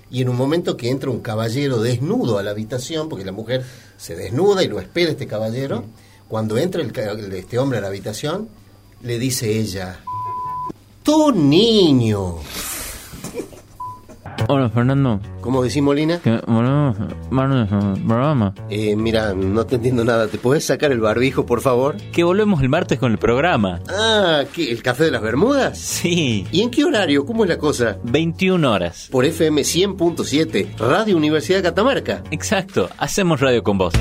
y en un momento que entra un caballero desnudo a la habitación, porque la mujer se desnuda y lo espera este caballero, cuando entra el este hombre a la habitación, le dice ella, tu niño. Hola, Fernando. ¿Cómo decís, Molina? Que volvemos martes al programa. Eh, mira, no te entiendo nada. ¿Te puedes sacar el barbijo, por favor? Que volvemos el martes con el programa. Ah, ¿qué? ¿El café de las Bermudas? Sí. ¿Y en qué horario? ¿Cómo es la cosa? 21 horas. Por FM 100.7, Radio Universidad de Catamarca. Exacto. Hacemos radio con vos.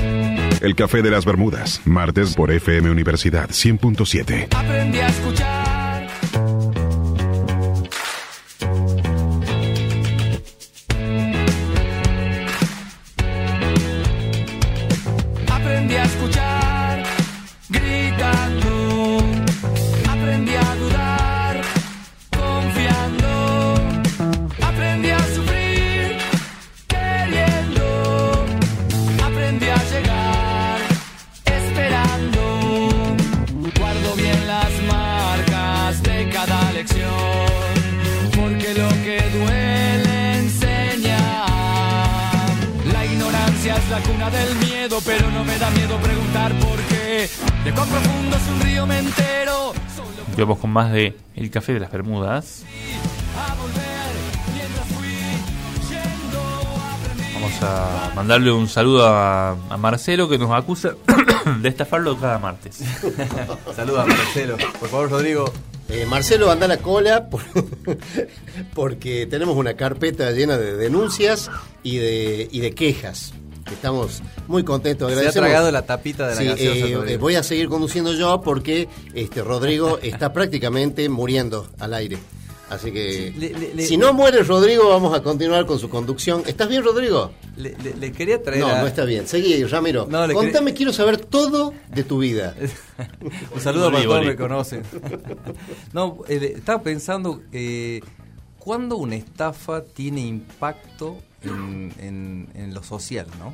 El Café de las Bermudas, martes por FM Universidad 100.7. Aprendí a escuchar. Café de las Bermudas. Vamos a mandarle un saludo a, a Marcelo que nos acusa de estafarlo cada martes. Saluda, Marcelo. Por favor, Rodrigo. Eh, Marcelo, anda a la cola por- porque tenemos una carpeta llena de denuncias y de, y de quejas. Estamos muy contentos. Se ha tragado la tapita de la Sí, gaseosa, eh, Rodrigo. voy a seguir conduciendo yo porque este Rodrigo está prácticamente muriendo al aire. Así que, Sí, le- le- le- si no muere Rodrigo, vamos a continuar con su conducción. ¿Estás bien, Rodrigo? Le, le- le quería traer No, a- no está bien. Seguí, Ramiro. No, Contame, quiero saber todo de tu vida. Un saludo para todos me conocen. no, eh, estaba pensando, eh, ¿cuándo una estafa tiene impacto en, en- en lo social, no?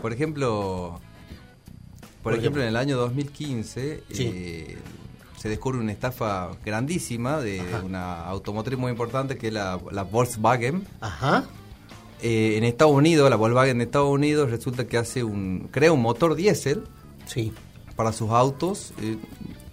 Por ejemplo, por, Por ejemplo, ejemplo. en el año 2015 Sí. eh, se descubre una estafa grandísima de una automotriz muy importante que es la, la Volkswagen. Ajá. Eh, en Estados Unidos, la Volkswagen de Estados Unidos resulta que hace un crea un motor diésel Sí. para sus autos. eh,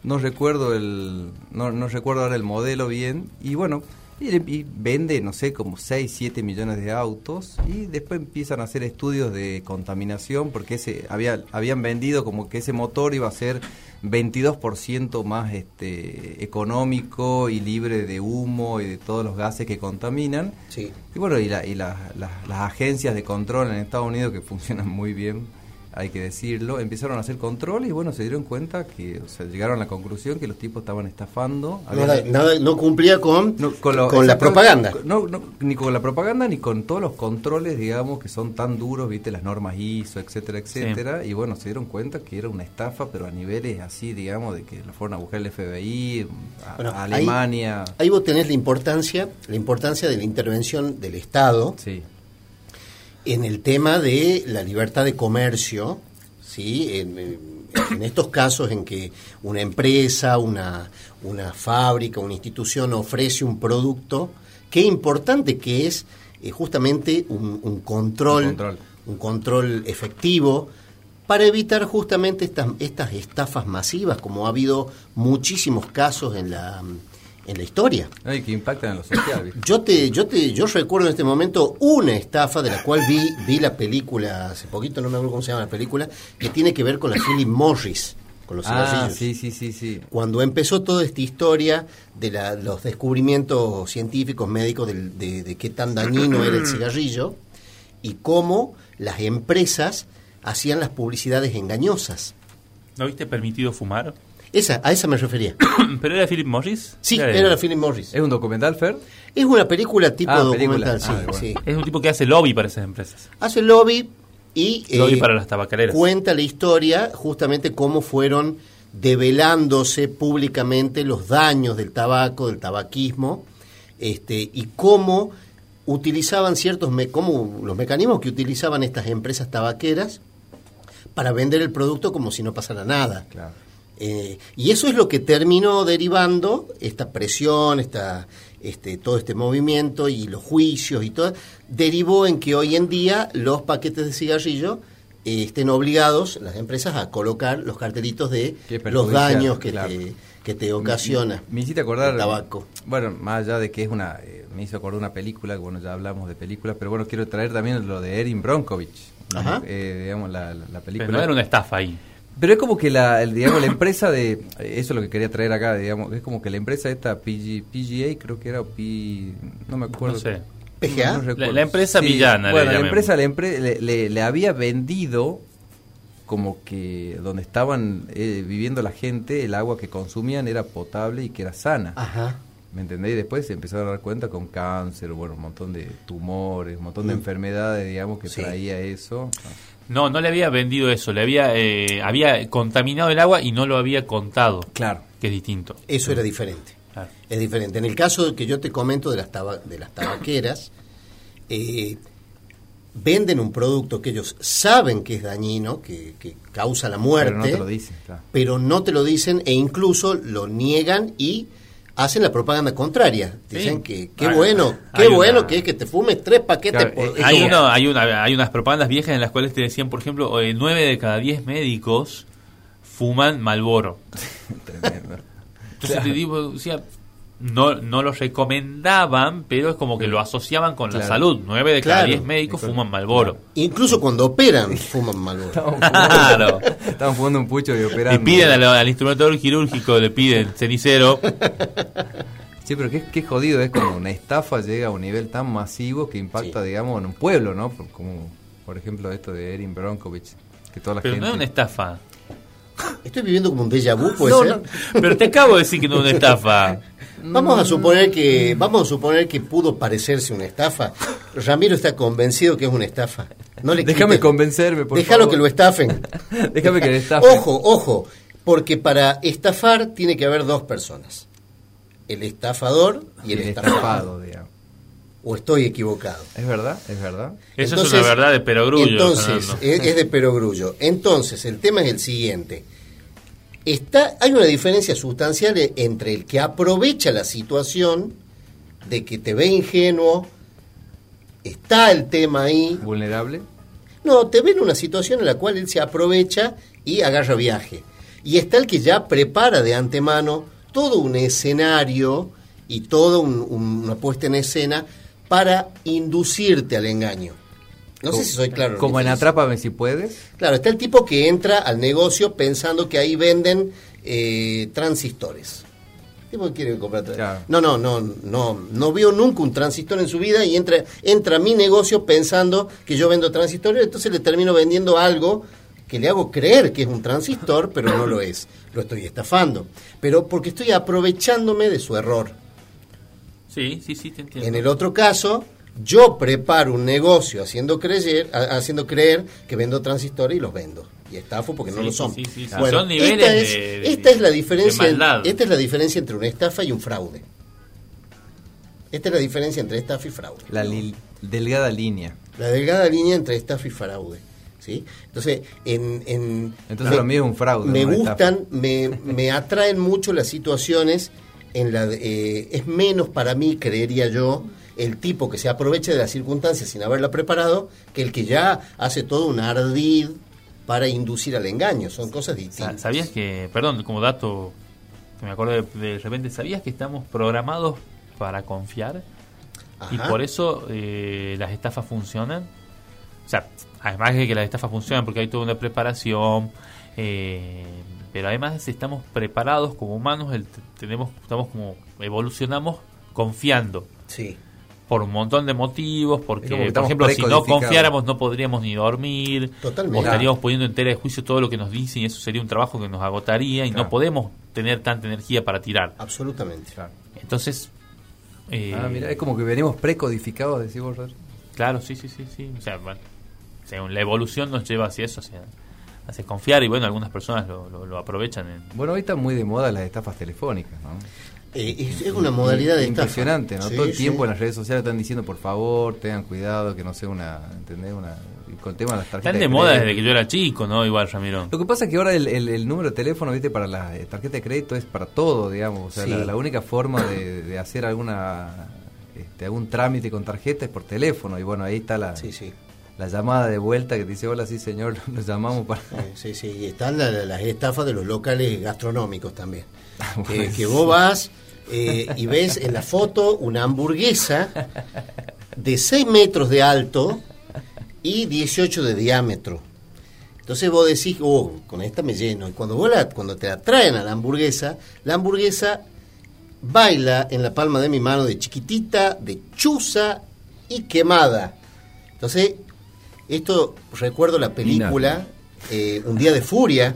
no recuerdo el no, no recuerdo ahora el modelo bien y bueno y, y vende no sé como 6 7 millones de autos y después empiezan a hacer estudios de contaminación porque ese había habían vendido como que ese motor iba a ser 22% más este económico y libre de humo y de todos los gases que contaminan Sí. y bueno, y, la- y la- la- las agencias de control en Estados Unidos, que funcionan muy bien, hay que decirlo, empezaron a hacer control y bueno, se dieron cuenta que, o sea, llegaron a la conclusión que los tipos estaban estafando. No, Habían- nada- no cumplía con, no, con, lo- la propaganda. No, no, ni con la propaganda ni con todos los controles, digamos, que son tan duros, viste, las normas ISO, etcétera, etcétera. Y bueno, se dieron cuenta que era una estafa, pero a niveles así, digamos, de que lo fueron a buscar el FBI, a, Bueno, a ahí- Alemania. Ahí vos tenés la importancia, la importancia de la intervención del Estado Sí, en el tema de la libertad de comercio, ¿sí? En, estos casos en que una empresa, una, una fábrica, una institución ofrece un producto, qué importante que es eh, justamente un, un control, Un control. un control efectivo para evitar justamente estas, estas estafas masivas, como ha habido muchísimos casos en la, en la historia. ¿no? y que impactan en lo social, ¿viste? Yo te, yo te, yo recuerdo en este momento una estafa de la cual vi, vi la película hace poquito, no me acuerdo cómo se llama la película, que tiene que ver con la Philip Morris, con los Ah, cigarrillos. sí, sí, sí, sí. Cuando empezó toda esta historia de la- los descubrimientos científicos médicos de qué tan dañino era el cigarrillo y cómo las empresas hacían las publicidades engañosas. ¿No viste permitido fumar? Esa, a esa me refería. ¿Pero era Philip Morris? Sí, era la Philip Morris. ¿Es un documental, Fer? Es una película tipo Ah, película. documental, sí, Ah, bueno. sí. Es un tipo que hace lobby para esas empresas. Hace lobby y eh, Lobby para las tabacaleras. cuenta la historia justamente cómo fueron develándose públicamente los daños del tabaco, del tabaquismo, este, y cómo utilizaban ciertos me- cómo los mecanismos que utilizaban estas empresas tabaqueras para vender el producto como si no pasara nada. Claro. Eh, y eso es lo que terminó derivando esta presión, esta, este, todo este movimiento y los juicios y todo, derivó en que hoy en día los paquetes de cigarrillo eh, estén obligados, las empresas, a colocar los cartelitos de los daños que, claro. te, que te ocasiona. Me hiciste acordar. el tabaco. Bueno, más allá de que es una. eh, me hizo acordar una película, que bueno, ya hablamos de películas, pero bueno, quiero traer también lo de Erin Bronkovich. Ajá. Eh, digamos, la, la- la película. Pero no era una estafa ahí. Pero es como que la, el, digamos, la empresa de, eso es lo que quería traer acá, digamos, es como que la empresa esta PG, PGA creo que era o P, no me acuerdo. No sé. PGA. La- la empresa villana, le Bueno, la empresa le, le, le- había vendido como que donde estaban eh, viviendo la gente, el agua que consumían era potable y que era sana. Ajá. ¿Me entendés? Y después se empezaron a dar cuenta con cáncer, bueno, un montón de tumores, un montón de Mm. enfermedades, digamos, que Sí. traía eso. No, no le había vendido eso. Le había, eh, había contaminado el agua y no lo había contado. Claro. Que es distinto. Eso era diferente. Claro. Es diferente. En el caso que yo te comento de las, taba- de las tabaqueras, eh, venden un producto que ellos saben que es dañino, que, que causa la muerte, Pero no te lo dicen, claro. pero no te lo dicen e incluso lo niegan y hacen la propaganda contraria. Sí. Dicen que qué bueno, qué una- bueno que es que te fumes tres paquetes Claro, por eh, Hay, uno, hay, una, hay unas propagandas viejas en las cuales te decían, por ejemplo, eh, 9 de cada 10 médicos fuman Malboro. Tremendo. Entonces te digo, decía, no, no lo recomendaban, pero es como que lo asociaban con la salud. 9 de cada Claro. 10 médicos fuman Malboro. Incluso cuando operan, fuman Marlboro. Estaban Claro. estaban fumando un pucho y Le operando. piden al, al instrumentador quirúrgico, le piden cenicero. Sí, pero qué, qué jodido es cuando una estafa llega a un nivel tan masivo que impacta, Sí. digamos, en un pueblo, ¿no? Por- Como, por ejemplo, esto de Erin Bronkovich. Que toda la Pero gente... no es una estafa. Estoy viviendo como un déjà vu, puede No, ser. no, pero te acabo de decir que no es una estafa. Vamos a suponer que vamos a suponer que pudo parecerse una estafa. Ramiro está convencido que es una estafa. No le Déjame quites- convencerme, por Déjalo favor. que lo estafen. Déjame que le estafen. Ojo, ojo, porque para estafar tiene que haber dos personas. El estafador y el, El estafado. estafado, digamos. O estoy equivocado. ¿Es verdad? ¿Es verdad? Eso Entonces- es una verdad de perogrullo. Entonces, Fernando. es de perogrullo. Entonces, el tema es el siguiente. Está, hay una diferencia sustancial e- entre el que aprovecha la situación de que te ve ingenuo, está el tema ahí, ¿Vulnerable? no, te ve en una situación en la cual él se aprovecha y agarra viaje. Y está el que ya prepara de antemano todo un escenario y toda un- un- una puesta en escena para inducirte al engaño. No sé si soy claro. Como en. Atrápame si puedes. Claro, está el tipo que entra al negocio pensando que ahí venden eh, transistores. El tipo que quiere comprar Claro. No, no, no, no, no vio nunca un transistor en su vida y entra, entra a mi negocio pensando que yo vendo transistores, entonces le termino vendiendo algo que le hago creer que es un transistor, pero no lo es. Lo estoy estafando. Pero porque estoy aprovechándome de su error. Sí, sí, sí, te entiendo. En el otro caso, yo preparo un negocio haciendo creer, ha- haciendo creer que vendo transistores y los vendo. Y estafo porque no lo son. sí, sí, sí. Bueno, Son niveles esta es, de- de- esta es la diferencia. de maldad. esta es la diferencia entre una estafa y un fraude. Esta es la diferencia entre estafa y fraude. La li- delgada línea. La delgada línea entre estafa y fraude. ¿sí? Entonces, en, en- Entonces lo mío es un fraude, Me gustan, me, me atraen mucho las situaciones en la de- eh, es menos para mí, creería yo, el tipo que se aprovecha de las circunstancias sin haberla preparado, que el que ya hace todo un ardid para inducir al engaño. Son cosas Sa- distintas. ¿Sabías que, perdón, como dato que me acuerdo de, de repente, ¿sabías que estamos programados para confiar? Y Ajá. por eso eh, las estafas funcionan. O sea, además de que las estafas funcionan porque hay toda una preparación, eh, pero además estamos preparados como humanos, el- tenemos, estamos como evolucionamos confiando Sí. Por un montón de motivos, porque, por ejemplo, si no confiáramos no podríamos ni dormir, Totalmente. o estaríamos poniendo en tela de juicio todo lo que nos dicen y eso sería un trabajo que nos agotaría y Claro. no podemos tener tanta energía para tirar. Absolutamente. Entonces, eh, Ah, mira, es como que venimos precodificados, decís vos, Rodri. claro, sí, sí, sí, sí. O sea, bueno, según la evolución nos lleva hacia eso, hacia, hacia confiar y bueno, algunas personas lo, lo- lo aprovechan. En, Bueno, hoy están muy de moda las estafas telefónicas, ¿no? Eh, es, es una modalidad de estafa. Impresionante, ¿no? Sí, Todo el sí. tiempo en las redes sociales están diciendo, por favor, tengan cuidado, que no sea una, ¿entendés? Una, y con el tema de las tarjetas están de moda desde que yo era chico, ¿no? Igual, Ramiro. Lo que pasa es que ahora el, el- el número de teléfono, viste, para la eh, tarjeta de crédito es para todo, digamos. O sea, Sí. la, la única forma de, de hacer alguna este, algún trámite con tarjeta es por teléfono. Y bueno, ahí está la, Sí, sí. la llamada de vuelta que te dice, hola, sí, señor, nos llamamos para... Sí, sí, y están la- la- las estafas de los locales gastronómicos también. Que, Bueno, que vos vas eh, y ves en la foto una hamburguesa de 6 metros de alto y 18 de diámetro. Entonces vos decís, oh, con esta me lleno. Y cuando, vos la- cuando te la traen a la hamburguesa, la hamburguesa baila en la palma de mi mano de chiquitita, de chuza y quemada. Entonces, esto recuerdo la película eh, Un día de furia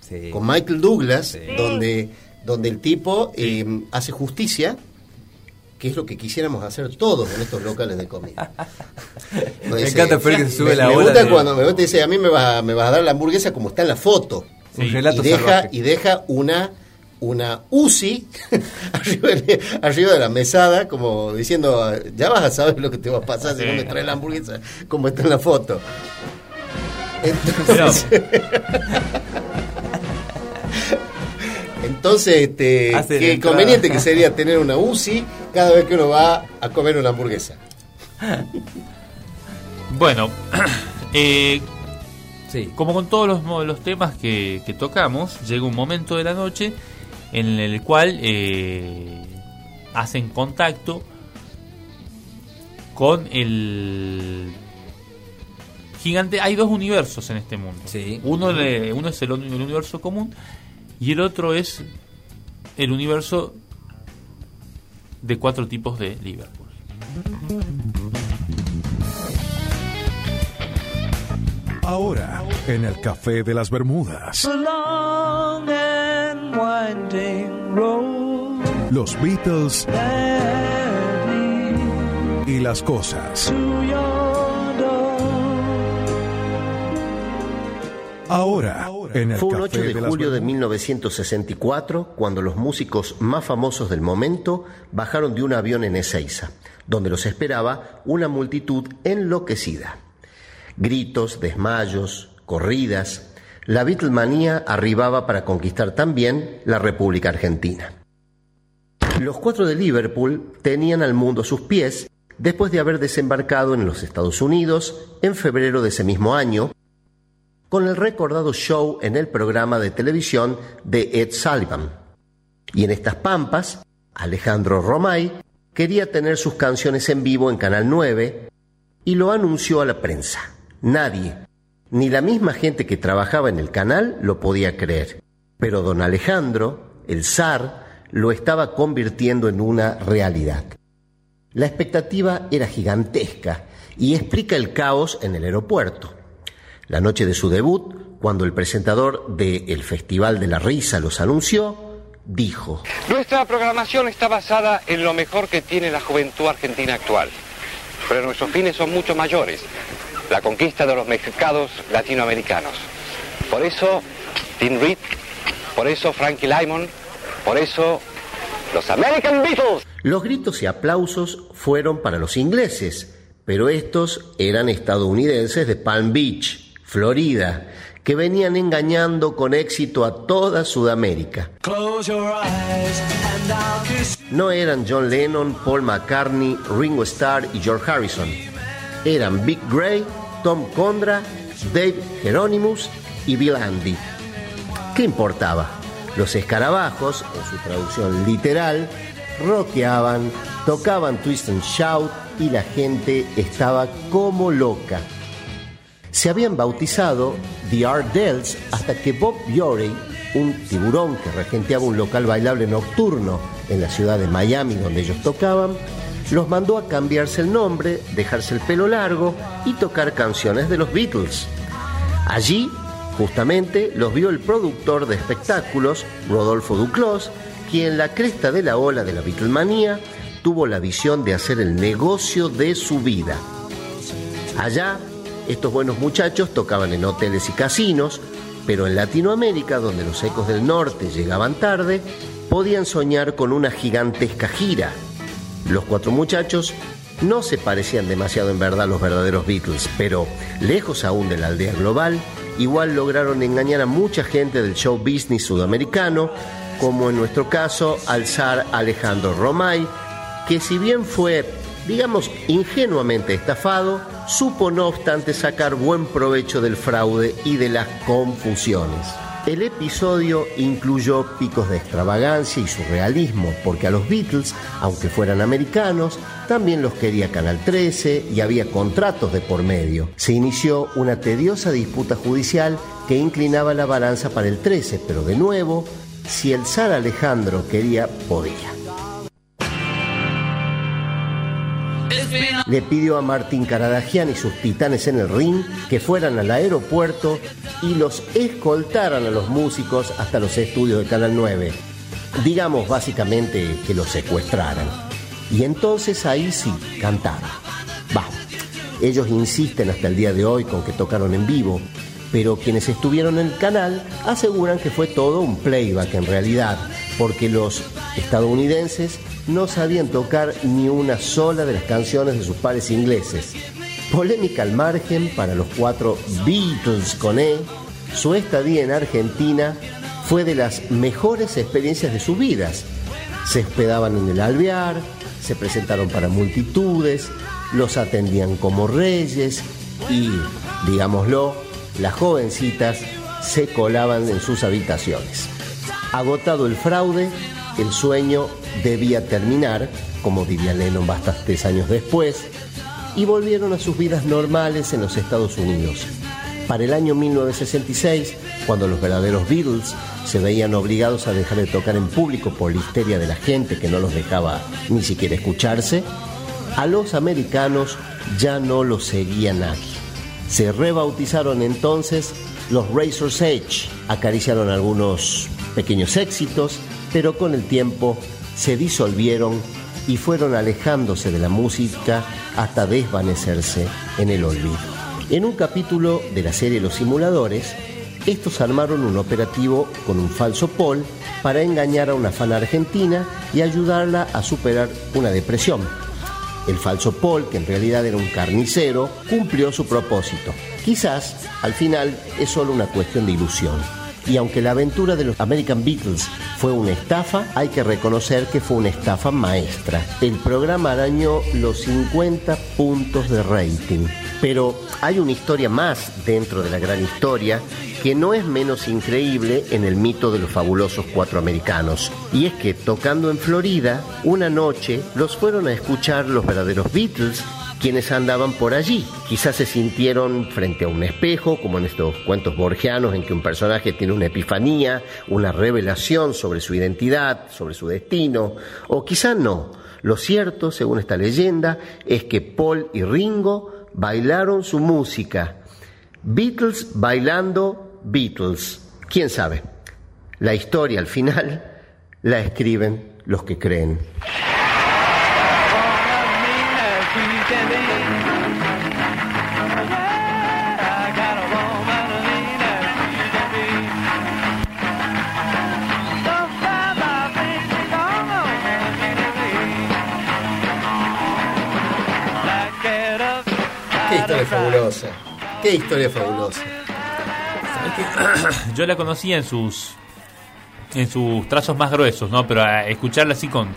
Sí. con Michael Douglas, Sí. donde, donde el tipo eh, hace justicia, que es lo que quisiéramos hacer todos en estos locales de comida. Me dice, encanta Fer que se sube me, la me gusta de- cuando me gusta, dice, a mí me vas, a- me vas a dar la hamburguesa como está en la foto. Un relato y deja, y deja una una UCI arriba, de, arriba de la mesada, como diciendo, ya vas a saber lo que te va a pasar si no me traes la hamburguesa como está en la foto. Entonces, Entonces, este, Hace qué conveniente que sería tener una UCI cada vez que uno va a comer una hamburguesa. Bueno, eh, Sí. como con todos los, los temas que, que tocamos, llega un momento de la noche en el cual eh, hacen contacto con el gigante. Hay dos universos en este mundo. Sí. Uno, de- uno es el universo común y el otro es el universo de cuatro tipos de Liverpool. Ahora, en el Café de las Bermudas. Los Beatles y las cosas. Ahora, en el Fue un Café 8 de julio de Bermudas. 1964 cuando los músicos más famosos del momento bajaron de un avión en Ezeiza, donde los esperaba una multitud enloquecida. Gritos, desmayos, corridas. La Beatlemanía arribaba para conquistar también la República Argentina. Los cuatro de Liverpool tenían al mundo a sus pies después de haber desembarcado en los Estados Unidos en febrero de ese mismo año con el recordado show en el programa de televisión de Ed Sullivan. Y en estas pampas, Alejandro Romay quería tener sus canciones en vivo en Canal 9 y lo anunció a la prensa. Nadie, ni la misma gente que trabajaba en el canal, lo podía creer. Pero don Alejandro, el zar, lo estaba convirtiendo en una realidad. La expectativa era gigantesca y explica el caos en el aeropuerto. La noche de su debut, cuando el presentador del Festival de la Risa los anunció, dijo, Nuestra programación está basada en lo mejor que tiene la juventud argentina actual. Pero nuestros fines son mucho mayores. La conquista de los mercados latinoamericanos. Por eso, Tim Reed, por eso Frankie Lymon, por eso los American Beatles. Los gritos y aplausos fueron para los ingleses, pero estos eran estadounidenses de Palm Beach, Florida, que venían engañando con éxito a toda Sudamérica. No eran John Lennon, Paul McCartney, Ringo Starr y George Harrison. Eran Big Gray, Tom Condra, Dave Hieronymus y Bill Andy. ¿Qué importaba? Los escarabajos, en su traducción literal, rockeaban, tocaban Twist and Shout y la gente estaba como loca. Se habían bautizado The Ardells hasta que Bob Biorey, un tiburón que regenteaba un local bailable nocturno en la ciudad de Miami donde ellos tocaban, los mandó a cambiarse el nombre, dejarse el pelo largo y tocar canciones de los Beatles. Allí, justamente, los vio el productor de espectáculos, Rodolfo Duclos, quien la cresta de la ola de la Beatlemanía tuvo la visión de hacer el negocio de su vida. Allá, estos buenos muchachos tocaban en hoteles y casinos, pero en Latinoamérica, donde los ecos del norte llegaban tarde, podían soñar con una gigantesca gira. Los cuatro muchachos no se parecían demasiado en verdad a los verdaderos Beatles, pero lejos aún de la aldea global, igual lograron engañar a mucha gente del show business sudamericano, como en nuestro caso al zar Alejandro Romay, que si bien fue, digamos, ingenuamente estafado, supo no obstante sacar buen provecho del fraude y de las confusiones. El episodio incluyó picos de extravagancia y surrealismo, porque a los Beatles, aunque fueran americanos, también los quería Canal 13 y había contratos de por medio. Se inició una tediosa disputa judicial que inclinaba la balanza para el 13, pero de nuevo, si el zar Alejandro quería, podía. Le pidió a Martín Caradagian y sus titanes en el ring que fueran al aeropuerto y los escoltaran a los músicos hasta los estudios de Canal 9. Digamos básicamente que los secuestraran. Y entonces ahí sí, cantaba. Va, ellos insisten hasta el día de hoy con que tocaron en vivo, pero quienes estuvieron en el canal aseguran que fue todo un playback en realidad, porque los estadounidenses no sabían tocar ni una sola de las canciones de sus pares ingleses. Polémica al margen para los cuatro Beatles con E, su estadía en Argentina fue de las mejores experiencias de sus vidas. Se hospedaban en el alvear, se presentaron para multitudes, los atendían como reyes y, digámoslo, las jovencitas se colaban en sus habitaciones. Agotado el fraude, el sueño debía terminar, como diría Lennon bastantes años después, y volvieron a sus vidas normales en los Estados Unidos. Para el año 1966, cuando los verdaderos Beatles se veían obligados a dejar de tocar en público por la histeria de la gente que no los dejaba ni siquiera escucharse, a los americanos ya no los seguía nadie. Se rebautizaron entonces Los Razor's Edge acariciaron algunos pequeños éxitos, pero con el tiempo se disolvieron y fueron alejándose de la música hasta desvanecerse en el olvido. En un capítulo de la serie Los Simuladores, estos armaron un operativo con un falso Paul para engañar a una fan argentina y ayudarla a superar una depresión. El falso Paul, que en realidad era un carnicero, cumplió su propósito. Quizás al final es solo una cuestión de ilusión. Y aunque la aventura de los American Beatles fue una estafa, hay que reconocer que fue una estafa maestra. El programa arañó los 50 puntos de rating. Pero hay una historia más dentro de la gran historia que no es menos increíble en el mito de los fabulosos cuatro americanos. Y es que tocando en Florida, una noche los fueron a escuchar los verdaderos Beatles quienes andaban por allí. Quizás se sintieron frente a un espejo, como en estos cuentos borgianos en que un personaje tiene una epifanía, una revelación sobre su identidad, sobre su destino, o quizá no. Lo cierto, según esta leyenda, es que Paul y Ringo bailaron su música. Beatles bailando Beatles. ¿Quién sabe? La historia al final la escriben los que creen. Fabulosa. Qué historia fabulosa. Yo la conocía en sus en sus trazos más gruesos, ¿no? Pero a escucharla así con,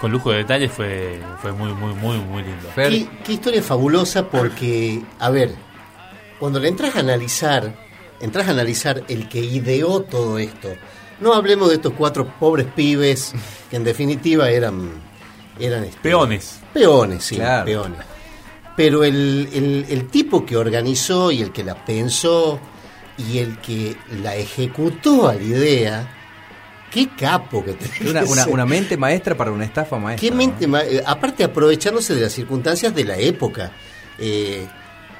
con lujo de detalles fue, fue muy, muy, muy, muy lindo. Qué, qué historia fabulosa porque, a ver, cuando le entras a analizar, entras a analizar el que ideó todo esto. No hablemos de estos cuatro pobres pibes que en definitiva eran eran este, Peones. Peones, sí, Claro. peones. Pero el, el- el tipo que organizó y el que la pensó y el que la ejecutó a la idea, qué capo que tenés Una, una, mente maestra para una estafa maestra. Qué ¿no? mente ma- eh, aparte aprovechándose de las circunstancias de la época. Eh,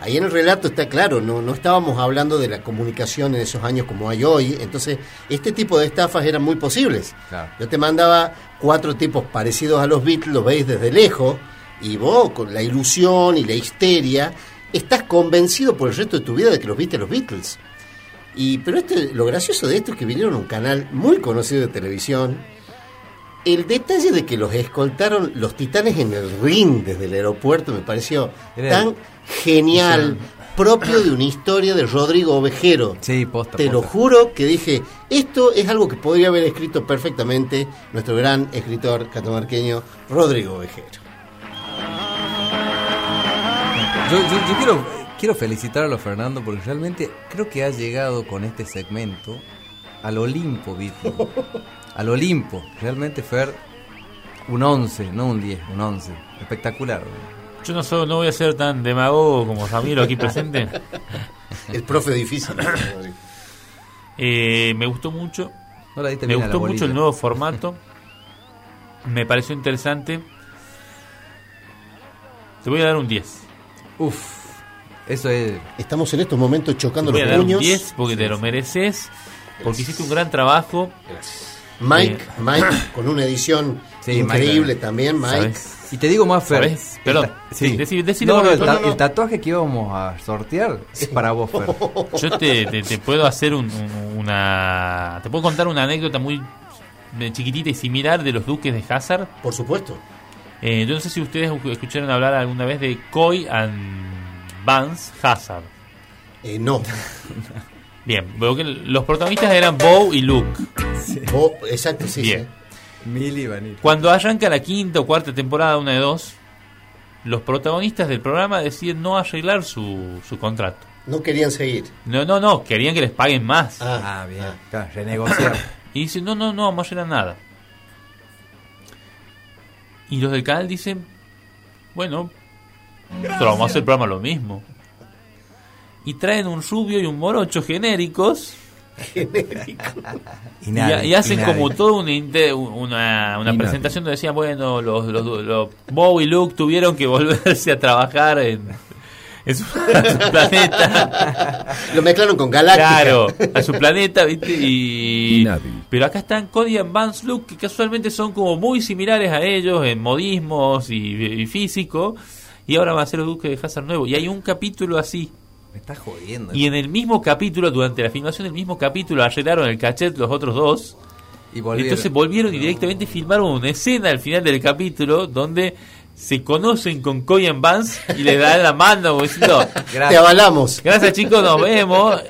ahí en el relato está claro, no, no estábamos hablando de la comunicación en esos años como hay hoy, entonces este tipo de estafas eran muy posibles. Claro. Yo te mandaba cuatro tipos parecidos a los Beatles, los veis desde lejos, y vos con la ilusión y la histeria, estás convencido por el resto de tu vida de que los viste los Beatles. Y, pero este, lo gracioso de esto es que vinieron a un canal muy conocido de televisión. El detalle de que los escoltaron los titanes en el ring desde el aeropuerto me pareció tan genial, propio de una historia de Rodrigo Ovejero. Sí, posta. Te lo juro que dije, esto es algo que podría haber escrito perfectamente nuestro gran escritor catamarqueño Rodrigo Ovejero. Yo, yo- yo quiero, quiero felicitarlo a Fernando porque realmente creo que ha llegado con este segmento al Olimpo, Beatle. al Olimpo. Realmente, Fer, un 11, no un 10, un 11. Espectacular. Yo no, soy, no voy a ser tan demagogo como Ramiro aquí presente. El profe difícil. Eh, me gustó mucho. No la diste Me gustó mucho el nuevo formato. Me pareció interesante. Te voy a dar un 10. Uf, eso es. Estamos en estos momentos Te chocando voy los a dar un puños. 10 porque te lo mereces. Porque hiciste un gran trabajo. Mike, Eh, Mike, con una edición Sí, increíble Mike, también, Mike. ¿Sabes? Y te digo más, Fer. ¿Sabes? Perdón. Sí, decí- decilo no, no, el, no, ta- no, no. el tatuaje que íbamos a sortear es para vos, Fer. Yo te, te- te puedo hacer un- un- una. Te puedo contar una anécdota muy chiquitita y similar de los duques de Hazard. Por supuesto. Eh, yo no sé si ustedes escucharon hablar alguna vez de Coy and Vance Hazard. Eh, no. Bien, veo que los protagonistas eran Bo y Luke. Vos- exacto, sí, Bien. sí. Mil Vanille. Cuando arranca la quinta o cuarta temporada, una de dos, los protagonistas del programa deciden no arreglar su, su contrato. No querían seguir. No, no, no, querían que les paguen más. Ah, bien. Claro, renegociar. Y dicen, no, no, no, vamos a arreglar nada. Y los del canal dicen, bueno, vamos a hacer el programa lo mismo. Y traen un rubio y un morocho genéricos Y, y, hacen y como toda una, una, una presentación donde decían, bueno, los, los, los Bob y Luke tuvieron que volverse a trabajar en, en su, en su planeta. Lo mezclaron con Galáctica. Claro, a su planeta, ¿viste? Y. Pero acá están Cody y Vance Luke, que casualmente son como muy similares a ellos en modismos y, y físico. Y ahora va a ser el Duque de Hazard nuevo. Y hay un capítulo así. Me estás jodiendo. Y en el mismo capítulo, durante la filmación del mismo capítulo, arreglaron el cachet los otros dos. Y volvieron. Entonces volvieron y directamente filmaron una escena al final del capítulo donde se conocen con Coy Vance y le dan la mano como diciendo, Te Gracias. avalamos. gracias chicos, nos vemos.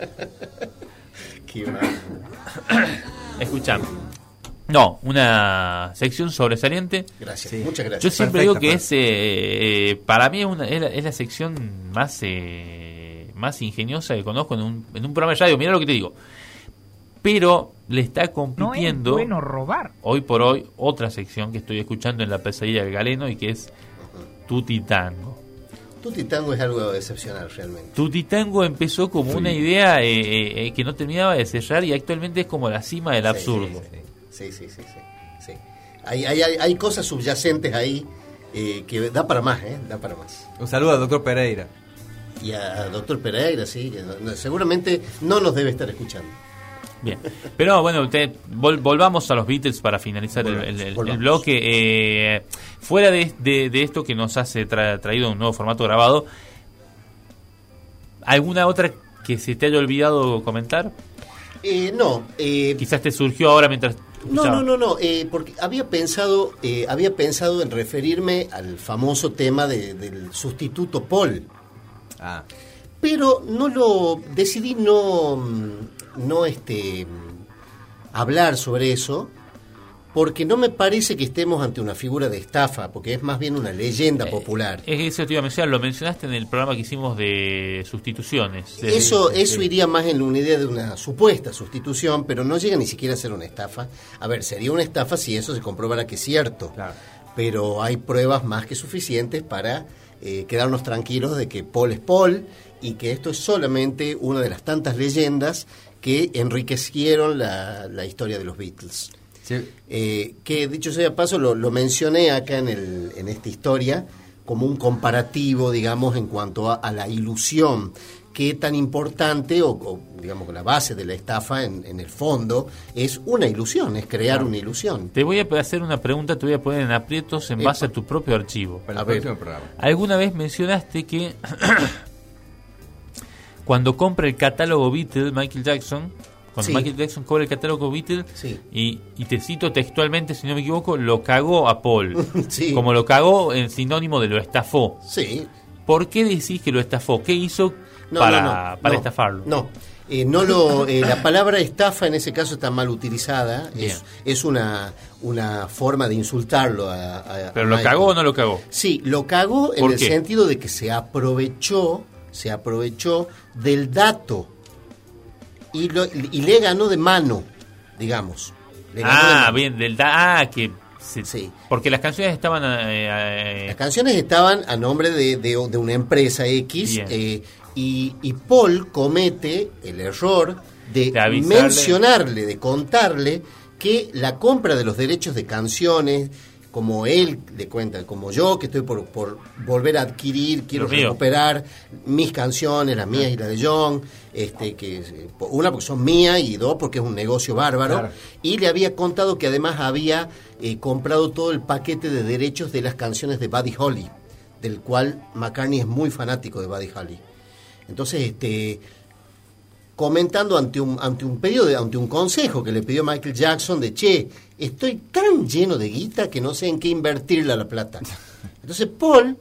Qué. Escuchame. No, una sección sobresaliente. Gracias, Sí. muchas gracias. Yo siempre digo que es, eh, eh, para mí es, una, es, la, es la sección más eh, más ingeniosa que conozco en un, en un programa de radio. Mira lo que te digo. Pero le está compitiendo robar. hoy por hoy otra sección que estoy escuchando en la pesadilla del galeno y que es Tuti Tango. Tutti Tango es algo excepcional realmente. Tuti Tango empezó como una idea eh, eh, eh, que no terminaba de cerrar y actualmente es como la cima del Sí, absurdo. Sí, sí, sí, sí. sí, sí. Hay, hay, hay, hay cosas subyacentes ahí eh, que da para más, ¿eh? Da para más. Un saludo al doctor Pereira. Y a doctor Pereira, sí, que no- no- seguramente no nos debe estar escuchando. Bien, pero bueno, usted, vol- volvamos a los Beatles para finalizar el- Volvamos, el, el- el volvamos. bloque. Eh, fuera de, de- de esto que nos hace tra- traído un nuevo formato grabado, ¿alguna otra que se te haya olvidado comentar? Eh, no, eh, Quizás te surgió ahora mientras... No, no, no, no, eh, porque había pensado, eh, había pensado en referirme al famoso tema de- del sustituto Paul, Ah, pero no lo decidí no, no este, hablar sobre eso, porque no me parece que estemos ante una figura de estafa, porque es más bien una leyenda popular. Es eso te iba a mencionar, lo mencionaste en el programa que hicimos de sustituciones. de- Eso, de- eso iría más en una idea de una supuesta sustitución, pero no llega ni siquiera a ser una estafa. A ver, sería una estafa si eso se comprobara que es cierto. Claro. Pero hay pruebas más que suficientes para eh, quedarnos tranquilos de que Paul es Paul y que esto es solamente una de las tantas leyendas que enriquecieron la, la historia de los Beatles. sí. Eh, que dicho sea de paso, lo, lo mencioné acá en, el, en esta historia como un comparativo, digamos, en cuanto a, a la ilusión. Qué tan importante, o, o, digamos, que la base de la estafa en, en el fondo es una ilusión, es crear una ilusión. Te voy a hacer una pregunta, te voy a poner en aprietos en Epa. base a tu propio archivo. Para A el ver. próximo programa. Alguna vez mencionaste que cuando compra el catálogo Beatle, Michael Jackson, cuando Sí. Michael Jackson cobra el catálogo Beatle, Sí. y, y te cito textualmente, si no me equivoco, lo cagó a Paul. Sí. Como lo cagó en sinónimo de lo estafó. Sí. ¿Por qué decís que lo estafó? ¿Qué hizo No, para, no, no, para estafarlo? No, Eh, no lo, eh, la palabra estafa en ese caso está mal utilizada. Es, es una, una forma de insultarlo. A, a- ¿Pero a lo Michael. cagó o no lo cagó? Sí, lo cagó en ¿Por el qué? sentido de que se aprovechó, se aprovechó del dato y, lo- y le ganó de mano, digamos. Le ganó de Ah, mano. bien, del da ah, que se- Sí. porque las canciones estaban eh, eh, Las canciones estaban a nombre de, de- de una empresa X eh, y, y Paul comete el error de, mencionarle, de contarle que la compra de los derechos de canciones, como él le cuenta, como yo que estoy por, por volver a adquirir, quiero recuperar mis canciones, las mías y las de John, este, que una porque son mías y dos porque es un negocio bárbaro, Claro. y le había contado que además había eh, comprado todo el paquete de derechos de las canciones de Buddy Holly, del cual McCartney es muy fanático de Buddy Holly. Entonces, este, comentando ante un, ante un pedido, de, ante un consejo que le pidió Michael Jackson de, che, estoy tan lleno de guita que no sé en qué invertirla la plata. Entonces Paul,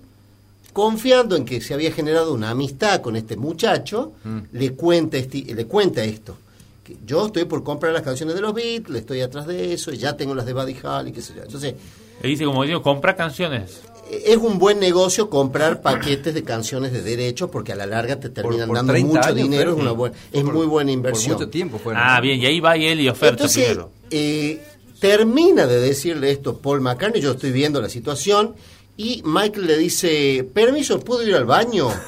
confiando en que se había generado una amistad con este muchacho, le, cuenta este- le cuenta esto. Que yo estoy por comprar las canciones de los Beatles, estoy atrás de eso, y ya tengo las de Buddy Holly, qué sé yo. Entonces, le dice como digo, compra canciones. Es un buen negocio comprar paquetes de canciones de derechos porque a la larga te terminan por dando 30 mucho años, dinero, es, una buena, es Por- muy buena Por inversión. mucho tiempo fue. Ah, bien, y ahí va y él y oferta Entonces, primero. eh, termina de decirle esto Paul McCartney, yo estoy viendo la situación, y Michael le dice, permiso, ¿puedo ir al baño?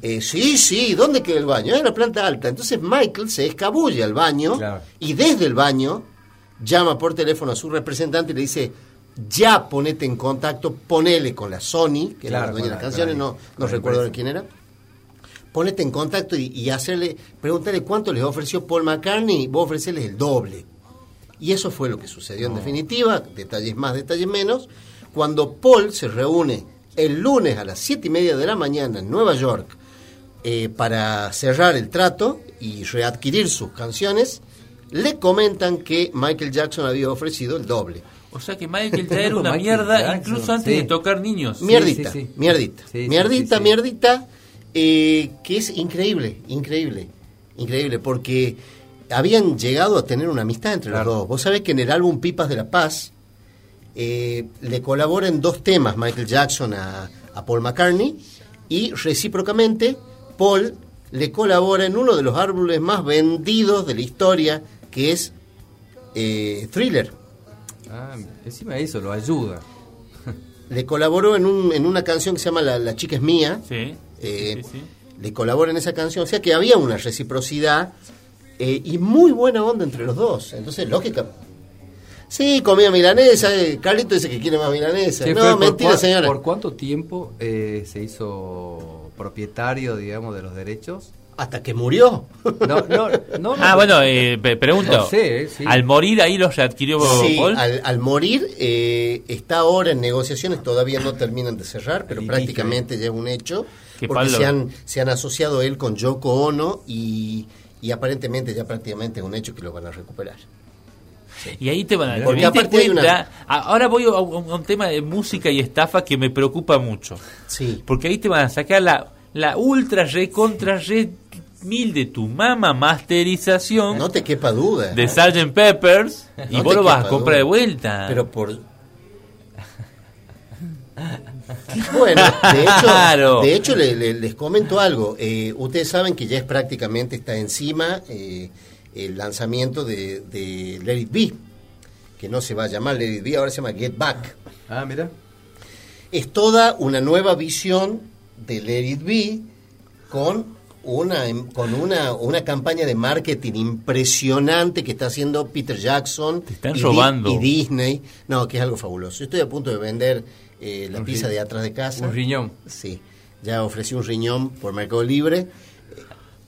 Eh, sí, sí, ¿dónde queda el baño? En la planta alta. Entonces Michael se escabulle al baño Claro. y desde el baño llama por teléfono a su representante y le dice, ya ponete en contacto, ponele con la Sony, que era la dueña de las canciones, no, no recuerdo quién era. Ponete en contacto y, y hacerle, pregúntale cuánto les ofreció Paul McCartney, vos ofrecerles el doble. Y eso fue lo que sucedió en definitiva, detalles más, detalles menos, cuando Paul se reúne el lunes a las siete y media de la mañana en Nueva York eh, para cerrar el trato y readquirir sus canciones, le comentan que Michael Jackson había ofrecido el doble. O sea que Michael ya era una Michael mierda Jackson, incluso antes sí. de tocar niños. Mierdita, sí, sí. mierdita, Sí, sí, mierdita, sí, sí. mierdita, eh, que es increíble, increíble, increíble, porque habían llegado a tener una amistad entre Claro. los dos. Vos sabés que en el álbum Pipas de la Paz eh, le colabora en dos temas Michael Jackson a, a Paul McCartney y recíprocamente Paul le colabora en uno de los árboles más vendidos de la historia, que es eh, Thriller. Ah, encima de eso lo ayuda. Le colaboró en, un, en una canción que se llama La, La chica es mía. Sí, Eh, sí, sí. Le colabora en esa canción. O sea que había una reciprocidad eh, y muy buena onda entre los dos. Entonces, lógica. Sí, comía milanesa. eh, Carlito dice que quiere más milanesa. No, Fer, ¿por mentira, señora. ¿Por cuánto tiempo eh, se hizo propietario, digamos, de los derechos? Hasta que murió. No, no, no. Ah, no, bueno, eh, pregunto. Sé, sí. Al morir ahí los readquirió Sí, Paul. al, al morir eh, está ahora en negociaciones, todavía no terminan de cerrar, pero Litigio. prácticamente ya es un hecho, porque se han, se han asociado él con Yoko Ono y, y aparentemente ya prácticamente es un hecho que lo van a recuperar. Y ahí te van a Porque aparte una- cuenta. a- Ahora voy a un, a un tema de música y estafa que me preocupa mucho. Sí. Porque ahí te van a sacar la, la ultra re contra re mil de tu mama masterización No te quepa duda. de Sgt. Peppers y No vos lo vas a comprar de vuelta. Pero por... Bueno, de hecho, Claro. de hecho le- le- les comento algo. Eh, ustedes saben que ya es prácticamente está encima eh, el lanzamiento de, de Let It Be, que no se va a llamar Let It Be, ahora se llama Get Back. Ah, mira. Es toda una nueva visión de Let It Be con una con una, una campaña de marketing impresionante que está haciendo Peter Jackson están y, Di- robando. y Disney. No, que es algo fabuloso. Yo estoy a punto de vender eh, la Un pizza de atrás de casa. Un riñón. Sí, ya ofrecí un riñón por Mercado Libre.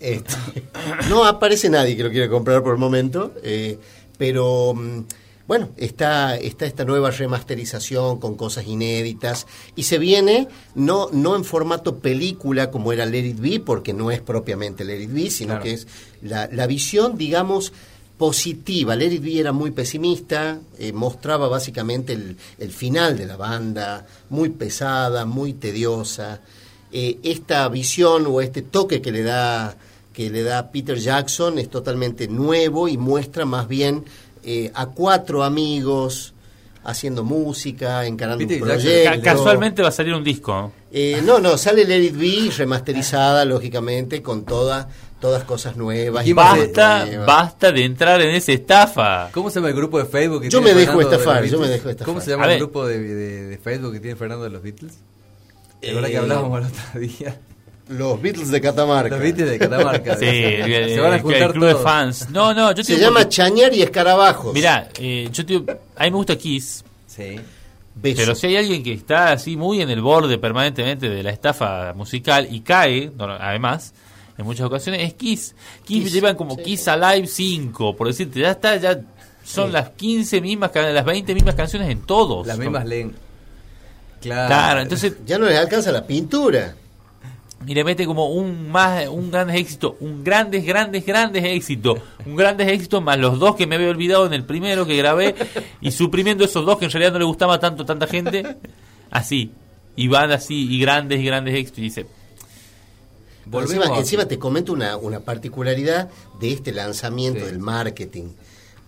Eh, este, no aparece nadie que lo quiera comprar por el momento, eh, pero mm, bueno, está, está esta nueva remasterización con cosas inéditas y se viene no, no en formato película como era Let It Be, porque no es propiamente Let It Be, sino Claro. que es la, la visión, digamos, positiva. Let It Be era muy pesimista, eh, mostraba básicamente el, el final de la banda, muy pesada, muy tediosa. Eh, esta visión o este toque que le da que le da Peter Jackson es totalmente nuevo y muestra más bien eh, a cuatro amigos haciendo música, encarando un proyecto. Ca- casualmente va a salir un disco. Eh, no, no, sale Let It Be remasterizada, lógicamente, con toda, todas cosas nuevas. ¿Quién y Basta, nuevas. basta de entrar en esa estafa. ¿Cómo se llama el grupo de Facebook que Yo tiene me dejo Fernando de los estafar, yo Beatles? me dejo estafar. ¿Cómo se A llama el ver. grupo de, de- de Facebook que tiene Fernando de los Beatles? ¿Te acuerdas que Eh, hablábamos el otro día? Los Beatles de Catamarca. Los Beatles de Catamarca. Sí, el, se van a el- juntar el club de todos. fans. No, no, yo Se te llama Chañar y Escarabajos. Mira, eh, yo te a mí me gusta Kiss, Sí. Beso. pero si hay alguien que está así muy en el borde permanentemente de la estafa musical y cae, no, además, en muchas ocasiones, es Kiss. Kiss, Kiss, llevan como sí. Kiss Alive 5, por decirte, ya está, ya son las 15 mismas, ca- las 20 mismas canciones en todos. Las mismas leen. Claro. Claro, entonces, Ya no les alcanza la pintura. Y le mete como un más un grandes éxito, un grandes, grandes, grandes éxito, un grandes éxito más los dos que me había olvidado en el primero que grabé y suprimiendo esos dos que en realidad no le gustaba tanto a tanta gente, así, y van así, y grandes y grandes éxitos, y dice, encima, a- encima te comento una, una particularidad de este lanzamiento Sí. del marketing.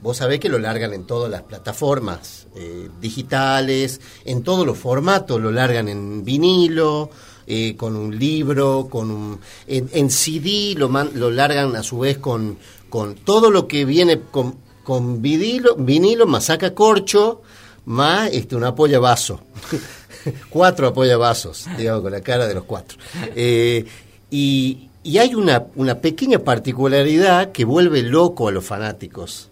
Vos sabés que lo largan en todas las plataformas eh, digitales, en todos los formatos, lo largan en vinilo, eh, con un libro, con un, en, CD, lo, man- lo largan a su vez con, con todo lo que viene con, con vinilo, vinilo, más saca corcho, más este, un apoyavaso. cuatro apoyavasos, digamos, con la cara de los cuatro. Eh, y, y hay una, una pequeña particularidad que vuelve loco a los fanáticos.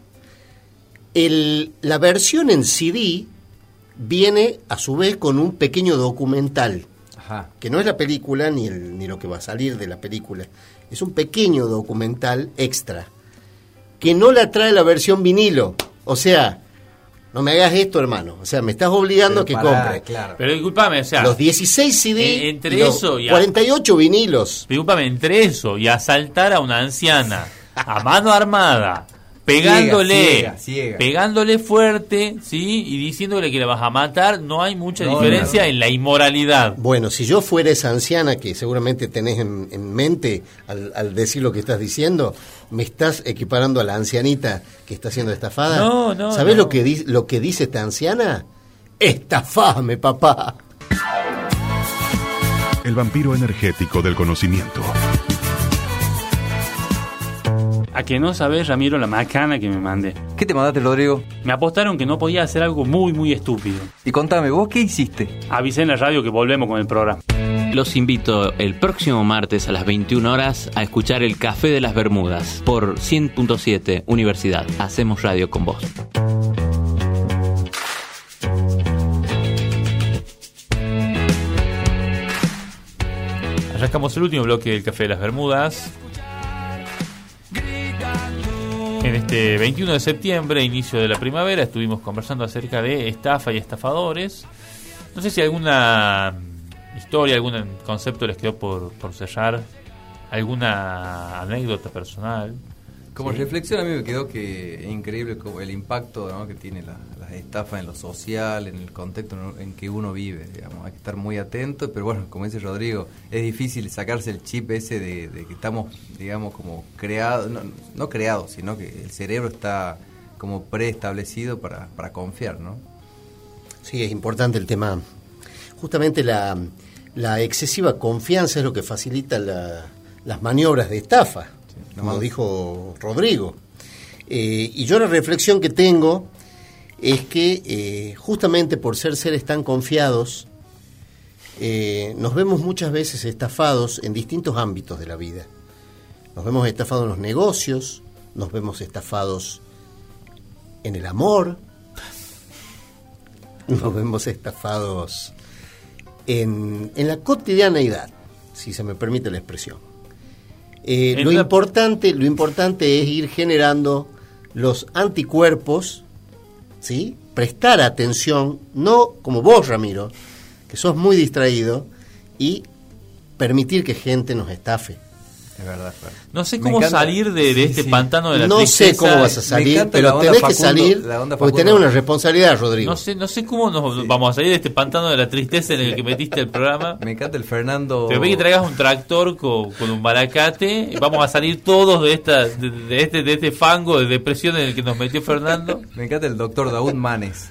El- la versión en CD viene a su vez con un pequeño documental, Ajá. que no es la película ni, el- ni lo que va a salir de la película, es un pequeño documental extra, que no la trae la versión vinilo. O sea, no me hagas esto, hermano. O sea, me estás obligando a que pará, compre. Claro. Pero discúlpame, o sea, Los 16 CD, Eh, entre y los eso y a- 48 vinilos. discúlpame, entre eso y asaltar a una anciana a mano armada, pegándole, Ciega, ciega. pegándole fuerte, ¿sí? Y diciéndole que la vas a matar, no hay mucha No, diferencia no, no. en la inmoralidad. Bueno, si yo fuera esa anciana que seguramente tenés en, en mente al, al decir lo que estás diciendo, me estás equiparando a la ancianita que está siendo estafada. No, no, ¿Sabés no. Lo, que di- lo que dice esta anciana? Estafame, papá. El vampiro energético del conocimiento. A que no sabes, Ramiro, la macana que me mandé. ¿Qué te mandaste, Rodrigo? Me apostaron que no podía hacer algo muy, muy estúpido. Y contame, ¿vos qué hiciste? Avisé en la radio que volvemos con el programa. Los invito el próximo martes a las 21 horas a escuchar el Café de las Bermudas por 100.7 Universidad. Hacemos radio con vos. Arrancamos el último bloque del Café de las Bermudas. En este 21 de septiembre, inicio de la primavera, estuvimos conversando acerca de estafa y estafadores. No sé si alguna historia, algún concepto les quedó por, por cerrar, alguna anécdota personal. Como Sí. reflexión a mí me quedó que es increíble como el impacto ¿no? que tiene la- las estafas en lo social, en el contexto en que uno vive. Digamos. Hay que estar muy atento, pero bueno, como dice Rodrigo, es difícil sacarse el chip ese de, de que estamos, digamos, como creados, no, no creados, sino que el cerebro está como preestablecido para, para confiar, ¿no? Sí, es importante el tema. Justamente la, la excesiva confianza es lo que facilita la- las maniobras de estafa, como nomás. dijo Rodrigo. Eh, y yo la reflexión que tengo es que eh, justamente por ser seres tan confiados, eh, nos vemos muchas veces estafados en distintos ámbitos de la vida. Nos vemos estafados en los negocios, nos vemos estafados en el amor, nos vemos estafados en, en la cotidianeidad, si se me permite la expresión. Eh, lo, la- importante, lo importante es ir generando los anticuerpos, ¿sí? prestar atención, no como vos, Ramiro, que sos muy distraído, y permitir que gente nos estafe. Es verdad, claro. No sé cómo salir de, de Sí, este sí. pantano de la No sé tristeza. cómo vas a salir, pero tenés que Facundo- salir la onda porque tenés una responsabilidad, Rodrigo. No sé, no sé cómo nos vamos a salir de este pantano de la tristeza en el que metiste el programa. Me encanta el Fernando. Te ve que traigas un tractor con, con un baracate. y Vamos a salir todos de esta de, de este de este fango de depresión en el que nos metió Fernando. Me encanta el doctor Daud Manes.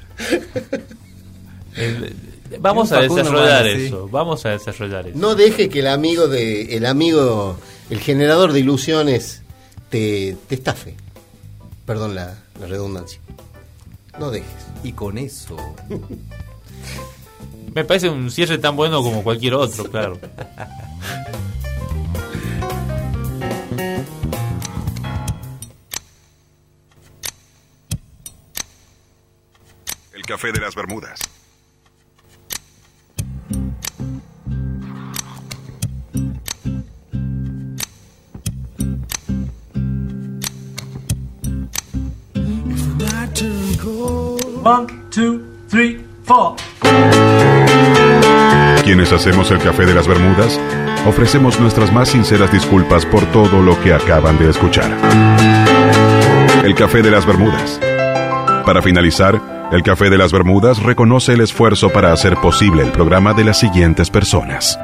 El- vamos a desarrollar Manes, sí. eso. Vamos a desarrollar eso. No deje que el amigo de el amigo el generador de ilusiones te, te estafe. Perdón la, la redundancia. No dejes. Y con eso. Me parece un cierre tan bueno como cualquier otro, claro. El café de las Bermudas. One, two, three, four. Quienes hacemos el café de las Bermudas, ofrecemos nuestras más sinceras disculpas por todo lo que acaban de escuchar. El café de las Bermudas. Para finalizar, el café de las Bermudas reconoce el esfuerzo para hacer posible el programa de las siguientes personas.